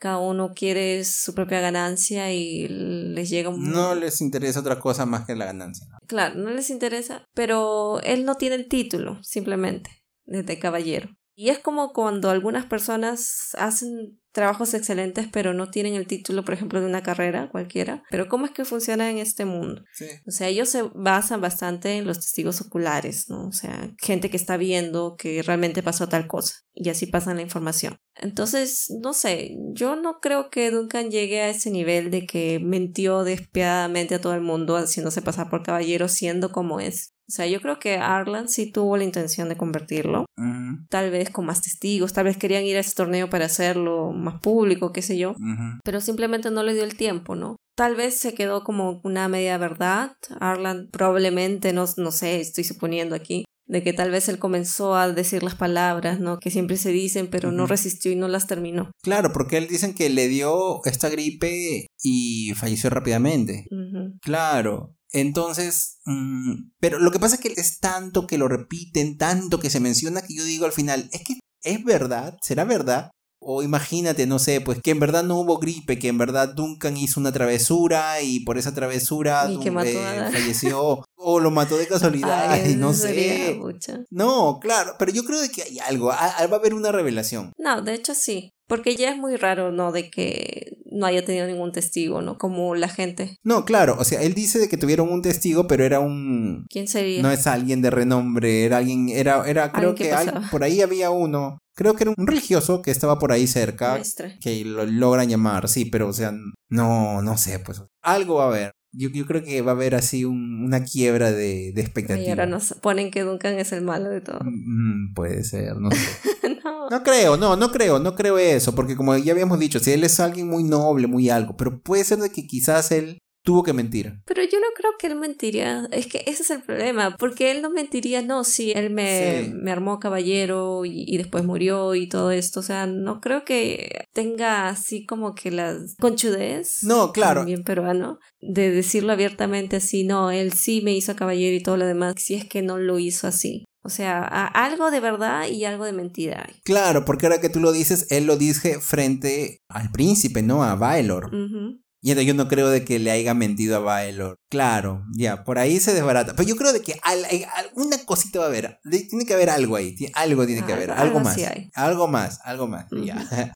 Cada uno quiere su propia ganancia y les llega un... No les interesa otra cosa más que la ganancia. Claro, no les interesa, pero él no tiene el título, simplemente de caballero. Y es como cuando algunas personas hacen trabajos excelentes pero no tienen el título, por ejemplo, de una carrera cualquiera. Pero ¿cómo es que funciona en este mundo? O sea, ellos se basan bastante en los testigos oculares, ¿no? O sea, gente que está viendo que realmente pasó tal cosa y así pasan la información. Entonces, no sé, yo no creo que Duncan llegue a ese nivel de que mintió despiadadamente a todo el mundo haciéndose pasar por caballero siendo como es. O sea, yo creo que Arlan sí tuvo la intención de convertirlo. Tal vez con más testigos, tal vez querían ir a ese torneo para hacerlo más público, qué sé yo. Pero simplemente no le dio el tiempo, ¿no? Tal vez se quedó como una media verdad. Arlan probablemente, no, no sé, estoy suponiendo aquí, de que tal vez él comenzó a decir las palabras, ¿no? Que siempre se dicen, pero no resistió y no las terminó. Claro, porque él dicen que le dio esta gripe y falleció rápidamente. Claro. Entonces, mm, pero lo que pasa es que es tanto que lo repiten, tanto que se menciona que yo digo al final, es que es verdad, será verdad. O imagínate, no sé, pues que en verdad no hubo gripe, que en verdad Duncan hizo una travesura y por esa travesura eh, falleció o lo mató de [LAUGHS] casualidad y no sé. No, claro, pero yo creo de que hay algo, va a haber una revelación. No, de hecho sí, porque ya es muy raro, ¿no? De que no haya tenido ningún testigo, ¿no? Como la gente. No, claro, o sea, él dice de que tuvieron un testigo, pero era un... ¿Quién sería? No es alguien de renombre, era alguien, era, era creo que por ahí había uno. Creo que era un religioso que estaba por ahí cerca. Que lo logran llamar, sí, pero o sea, no, no sé, pues algo va a haber. Yo, yo creo que va a haber así una quiebra de, de expectativa. Y ahora nos ponen que Duncan es el malo de todo. Mm, puede ser, no sé. [LAUGHS] no. no creo, no, no creo, no creo eso, porque como ya habíamos dicho, si él es alguien muy noble, muy algo, pero puede ser de que quizás él tuvo que mentir. Pero yo no creo que él mentiría. Es que ese es el problema. Porque él no mentiría, no, sí, él me, me armó caballero y, después murió y todo esto. O sea, no creo que tenga así como que la conchudez. No, claro. Bien peruano. De decirlo abiertamente así, no, él sí me hizo caballero y todo lo demás. Si es que no lo hizo así. O sea, algo de verdad y algo de mentira. Claro, porque ahora que tú lo dices, él lo dice frente al príncipe, ¿no? A Baelor. Y entonces yo no creo de que le haya mentido a Baelor. Claro, ya, por ahí se desbarata. Pero yo creo de que alguna cosita va a haber. Tiene que haber algo ahí. Algo tiene que haber. Algo, más. Algo más, algo más. Ya.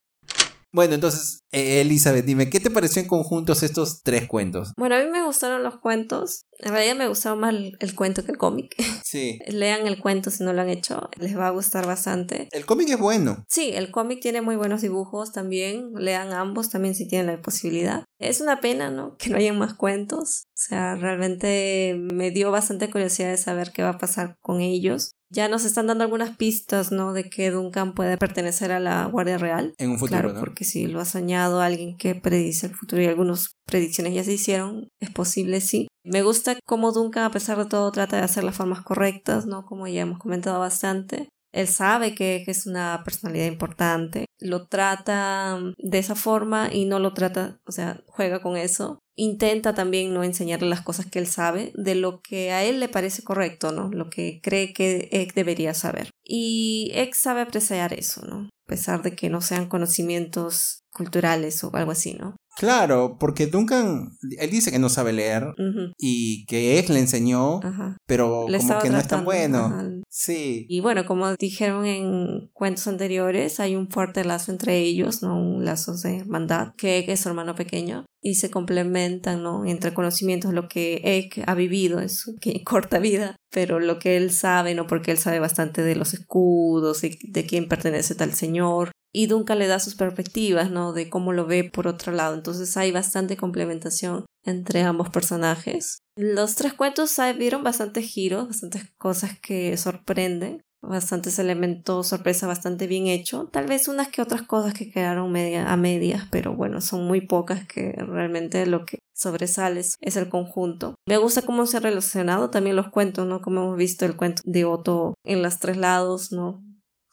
Bueno, entonces, eh, Elizabeth, dime, ¿qué te pareció en conjuntos estos tres cuentos? Bueno, a mí me gustaron los cuentos. En realidad me gustaba más el, cuento que el cómic. [LAUGHS] Sí. Lean el cuento si no lo han hecho, les va a gustar bastante. El cómic es bueno. Sí, el cómic tiene muy buenos dibujos también. Lean ambos también si tienen la posibilidad. Es una pena, ¿no? Que no hayan más cuentos. O sea, realmente me dio bastante curiosidad de saber qué va a pasar con ellos. Ya nos están dando algunas pistas, ¿no? De que Duncan puede pertenecer a la Guardia Real. En un futuro, claro, porque si lo ha soñado alguien que predice el futuro y algunas predicciones ya se hicieron, es posible, sí. Me gusta cómo Duncan, a pesar de todo, trata de hacer las formas correctas, ¿no? Como ya hemos comentado bastante. Él sabe que, es una personalidad importante, lo trata de esa forma y no lo trata, o sea, juega con eso. Intenta también no enseñarle las cosas que él sabe, de lo que a él le parece correcto, ¿no? Lo que cree que Egg debería saber. Y Egg sabe apreciar eso, ¿no? A pesar de que no sean conocimientos culturales o algo así, ¿no? Claro, porque Duncan, él dice que no sabe leer y que Egg le enseñó, pero como que no es tan bueno. Sí. Y bueno, como dijeron en cuentos anteriores, hay un fuerte lazo entre ellos, ¿no? Un lazo de hermandad, que es su hermano pequeño, y se complementan, ¿no? Entre conocimientos, lo que Egg ha vivido en su [LAUGHS] corta vida, pero lo que él sabe, ¿no? Porque él sabe bastante de los escudos y de quién pertenece tal señor. Y Duncan le da sus perspectivas, ¿no? De cómo lo ve por otro lado. Entonces hay bastante complementación entre ambos personajes. Los tres cuentos vieron bastantes giros, bastantes cosas que sorprenden, bastantes elementos sorpresa bastante bien hecho. Tal vez unas que otras cosas que quedaron media, a medias, pero bueno, son muy pocas que realmente lo que sobresale es el conjunto. Me gusta cómo se han relacionado también los cuentos, ¿no? Como hemos visto el cuento de Otto en los tres lados, ¿no?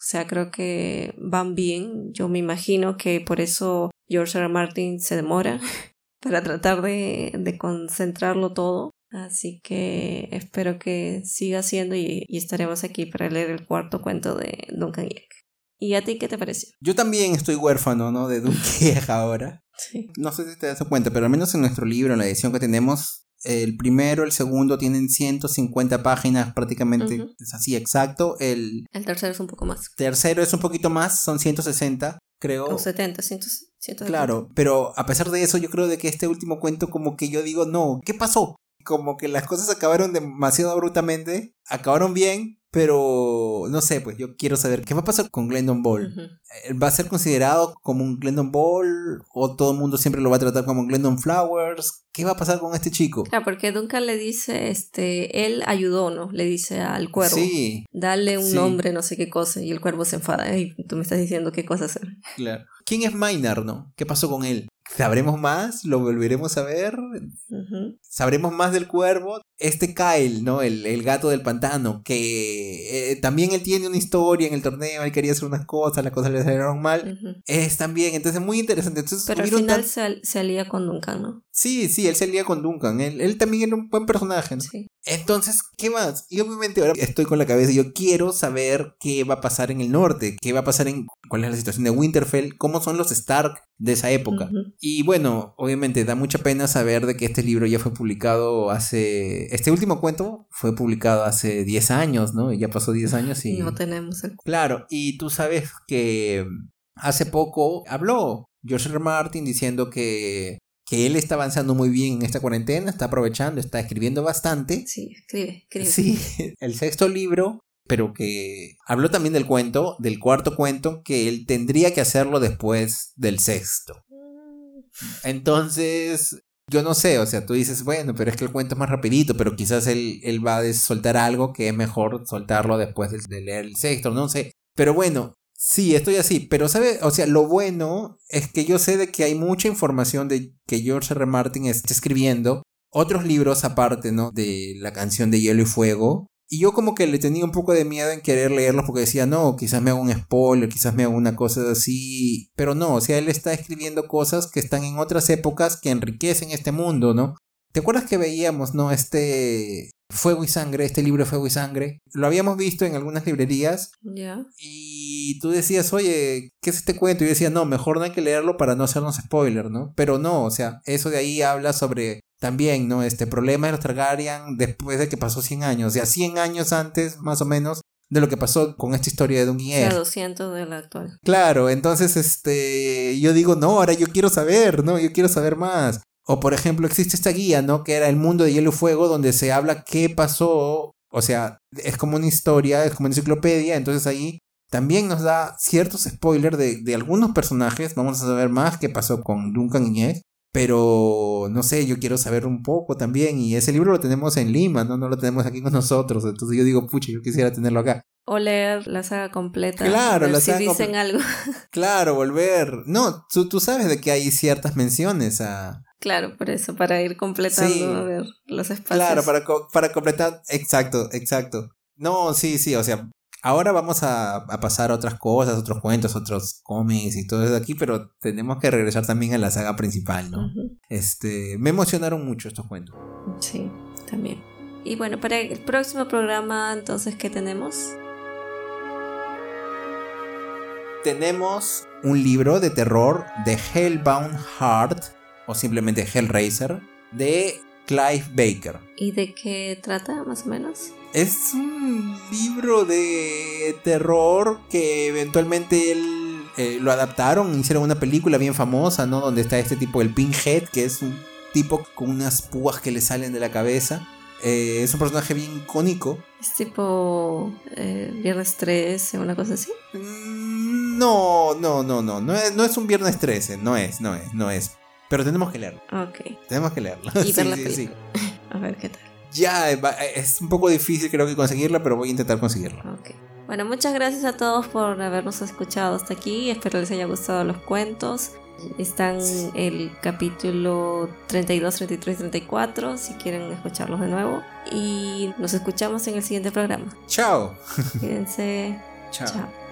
O sea, creo que van bien. Yo me imagino que por eso George R. Martin se demora [LAUGHS] para tratar de, de concentrarlo todo. Así que espero que siga siendo y, estaremos aquí para leer el cuarto cuento de Duncan Egg. ¿Y a ti qué te pareció? Yo también estoy huérfano, ¿no? De Duncan [LAUGHS] Egg ahora. Sí. No sé si te das cuenta, pero al menos en nuestro libro, en la edición que tenemos, el primero, el segundo tienen 150 páginas prácticamente, es así exacto. El, el tercero es un poco más. Tercero es un poquito más, son 160 creo. O 70, 100, Claro, pero a pesar de eso, yo creo de que este último cuento, como que yo digo, no, ¿qué pasó? Como que las cosas acabaron demasiado abruptamente, acabaron bien, pero no sé, pues yo quiero saber qué va a pasar con Glendon Ball. Eh, ¿Va a ser considerado como un Glendon Ball? ¿O todo el mundo siempre lo va a tratar como un Glendon Flowers? ¿Qué va a pasar con este chico? Claro, porque Duncan le dice, este, él ayudó, ¿no? Le dice al cuervo. Sí. Dale un nombre, no sé qué cosa. Y el cuervo se enfada. Y tú me estás diciendo qué cosa hacer. Claro. ¿Quién es Maynard, no? ¿Qué pasó con él? ¿Sabremos más? ¿Lo volveremos a ver? ¿Sabremos más del cuervo? Este Kyle, ¿no? El, el gato del pantano, que eh, también él tiene una historia en el torneo, él quería hacer unas cosas, las cosas le salieron mal. Es también, entonces muy interesante. Entonces, Pero al final se, se, alía con Duncan, ¿no? Sí, sí, él se alía con Duncan. Él, él también era un buen personaje, ¿no? Sí. Entonces, ¿qué más? Y obviamente ahora estoy con la cabeza, yo quiero saber qué va a pasar en el norte, qué va a pasar en cuál es la situación de Winterfell, cómo son los Stark de esa época. Y bueno, obviamente da mucha pena saber de que este libro ya fue publicado hace... Este último cuento fue publicado hace 10 años, ¿no? Ya pasó 10 años y... No tenemos el... Claro, y tú sabes que hace poco habló George R. Martin diciendo que que él está avanzando muy bien en esta cuarentena, está aprovechando, está escribiendo bastante. Sí, escribe, escribe. Sí, [LAUGHS] el sexto libro, pero que habló también del cuento, del cuarto cuento, que él tendría que hacerlo después del sexto. Mm. Entonces, yo no sé, o sea, tú dices, bueno, pero es que el cuento es más rapidito, pero quizás él, él va a soltar algo que es mejor soltarlo después de leer el sexto, no sé. Pero bueno, Sí, estoy así, pero sabe, o sea, lo bueno es que yo sé de que hay mucha información de que George R. Martin está escribiendo, otros libros aparte, ¿no? De la canción de Hielo y Fuego. Y yo como que le tenía un poco de miedo en querer leerlos porque decía, no, quizás me haga un spoiler, quizás me haga una cosa así. Pero no, o sea, él está escribiendo cosas que están en otras épocas que enriquecen este mundo, ¿no? ¿Te acuerdas que veíamos, no? Este Fuego y Sangre, este libro Fuego y Sangre. Lo habíamos visto en algunas librerías. Ya. Y tú decías, oye, ¿qué es este cuento? Y yo decía, no, mejor no hay que leerlo para no hacernos spoiler, ¿no? Pero no, o sea, eso de ahí habla sobre también, ¿no? Este problema de los Targaryen después de que pasó 100 años. O sea, 100 años antes, más o menos, de lo que pasó con esta historia de Don O sea, 200 de la actual. Claro, entonces, este, yo digo, no, ahora yo quiero saber, ¿no? Yo quiero saber más. O por ejemplo, existe esta guía, ¿no? Que era El Mundo de Hielo y Fuego, donde se habla qué pasó. O sea, es como una historia, es como una enciclopedia. Entonces ahí también nos da ciertos spoilers de, de algunos personajes. Vamos a saber más qué pasó con Duncan y Pero no sé, yo quiero saber un poco también. Y ese libro lo tenemos en Lima, ¿no? No lo tenemos aquí con nosotros. Entonces yo digo, pucha, yo quisiera tenerlo acá. O leer la saga completa. Claro, la si dicen algo. [LAUGHS] Claro, volver. No, tú, tú sabes de que hay ciertas menciones a, Claro, por eso, para ir completando a ver, los espacios. Claro, para, para completar, exacto, exacto. No, sí, sí, o sea, ahora vamos a, a, pasar otras cosas, otros cuentos, otros cómics y todo eso aquí, pero tenemos que regresar también a la saga principal, ¿no? Este, me emocionaron mucho estos cuentos. Sí, también. Y bueno, para el próximo programa, entonces, ¿qué tenemos? Tenemos un libro de terror de Hellbound Heart o simplemente Hellraiser, de Clive Baker. ¿Y de qué trata más o menos? Es un libro de terror que eventualmente él eh, lo adaptaron, hicieron una película bien famosa, ¿no? Donde está este tipo, el Pinhead, que es un tipo con unas púas que le salen de la cabeza. Eh, es un personaje bien icónico. ¿Es tipo eh, Viernes 13 o una cosa así? Mm, no, no, no, no. No es, no es un Viernes 13. No es, no es, no es. Pero tenemos que leerlo. Ok. Tenemos que leerlo. Y [LAUGHS] Sí, ver la sí, sí. A ver qué tal. Ya, es un poco difícil creo que conseguirla, pero voy a intentar conseguirla. Ok. Bueno, muchas gracias a todos por habernos escuchado hasta aquí. Espero les haya gustado los cuentos. Están el capítulo 32, 33, 34 si quieren escucharlos de nuevo. Y nos escuchamos en el siguiente programa. Chao. Cuídense. [LAUGHS] Chao. Chao.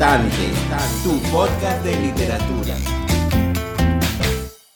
Estante, tu podcast de literatura.